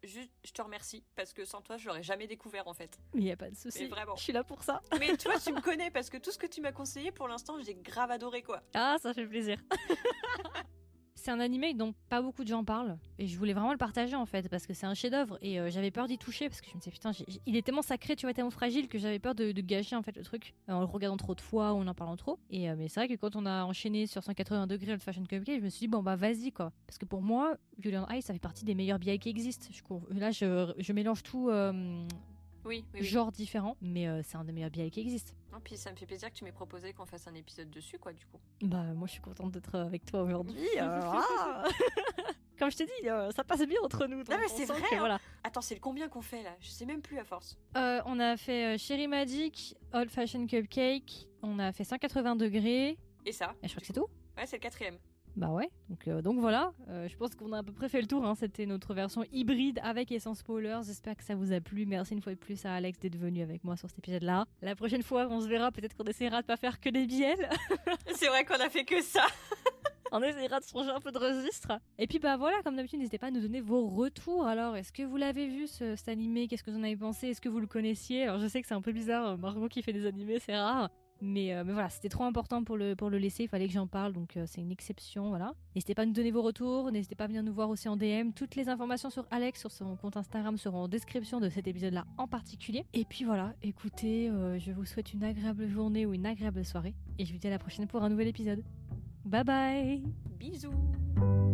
Juste, je te remercie parce que sans toi, je l'aurais jamais découvert en fait. Mais il y a pas de souci. Vraiment. Je suis là pour ça. Mais toi, tu me (laughs) connais parce que tout ce que tu m'as conseillé pour l'instant, j'ai grave adoré quoi. Ah, ça fait plaisir. (laughs) c'est un animé dont pas beaucoup de gens parlent et je voulais vraiment le partager en fait parce que c'est un chef-d'œuvre et euh, j'avais peur d'y toucher parce que je me disais putain il est tellement sacré tu vois tellement fragile que j'avais peur de, gâcher en fait le truc en le regardant trop de fois ou en en parlant trop. Et euh, mais c'est vrai que quand on a enchaîné sur 180 degrés le fashion cupcake je me suis dit bon bah vas-y quoi. Parce que pour moi Violent Eye ça fait partie des meilleurs billets qui existent. Je, là je, mélange tout oui, genre différent, mais euh, c'est un des meilleurs biais qui existe. Et puis ça me fait plaisir que tu m'aies proposé qu'on fasse un épisode dessus, quoi, du coup. Bah, moi je suis contente d'être avec toi aujourd'hui. (laughs) Euh, ah. (laughs) Comme je t'ai dit, euh, ça passe bien entre nous. Non, mais c'est vrai. Hein. voilà. Attends, c'est le combien qu'on fait là? Je sais même plus à force. on a fait Cherry Magic, Old Fashion Cupcake, on a fait 180 degrés. Et ça? Et je crois que c'est tout. Ouais, c'est le quatrième. Bah ouais, donc, euh, donc voilà, euh, je pense qu'on a à peu près fait le tour, hein. c'était notre version hybride avec et sans spoilers, j'espère que ça vous a plu, merci une fois de plus à Alex d'être venu avec moi sur cet épisode-là. La prochaine fois, on se verra, peut-être qu'on essaiera de pas faire que des biels. (laughs) C'est vrai qu'on a fait que ça (laughs) on essaiera de changer un peu de registre. Et puis bah voilà, comme d'habitude, n'hésitez pas à nous donner vos retours. Alors, est-ce que vous l'avez vu ce, cet animé? Qu'est-ce que vous en avez pensé? Est-ce que vous le connaissiez? Alors, je sais que c'est un peu bizarre, euh, Margot qui fait des animés, c'est rare. Euh, mais, voilà, c'était trop important pour le, laisser, il fallait que j'en parle, donc euh, c'est une exception, voilà. N'hésitez pas à nous donner vos retours, n'hésitez pas à venir nous voir aussi en DM. Toutes les informations sur Alex, sur son compte Instagram, seront en description de cet épisode-là en particulier. Et puis voilà, écoutez, euh, je vous souhaite une agréable journée ou une agréable soirée, et je vous dis à la prochaine pour un nouvel épisode. Bye bye Bisous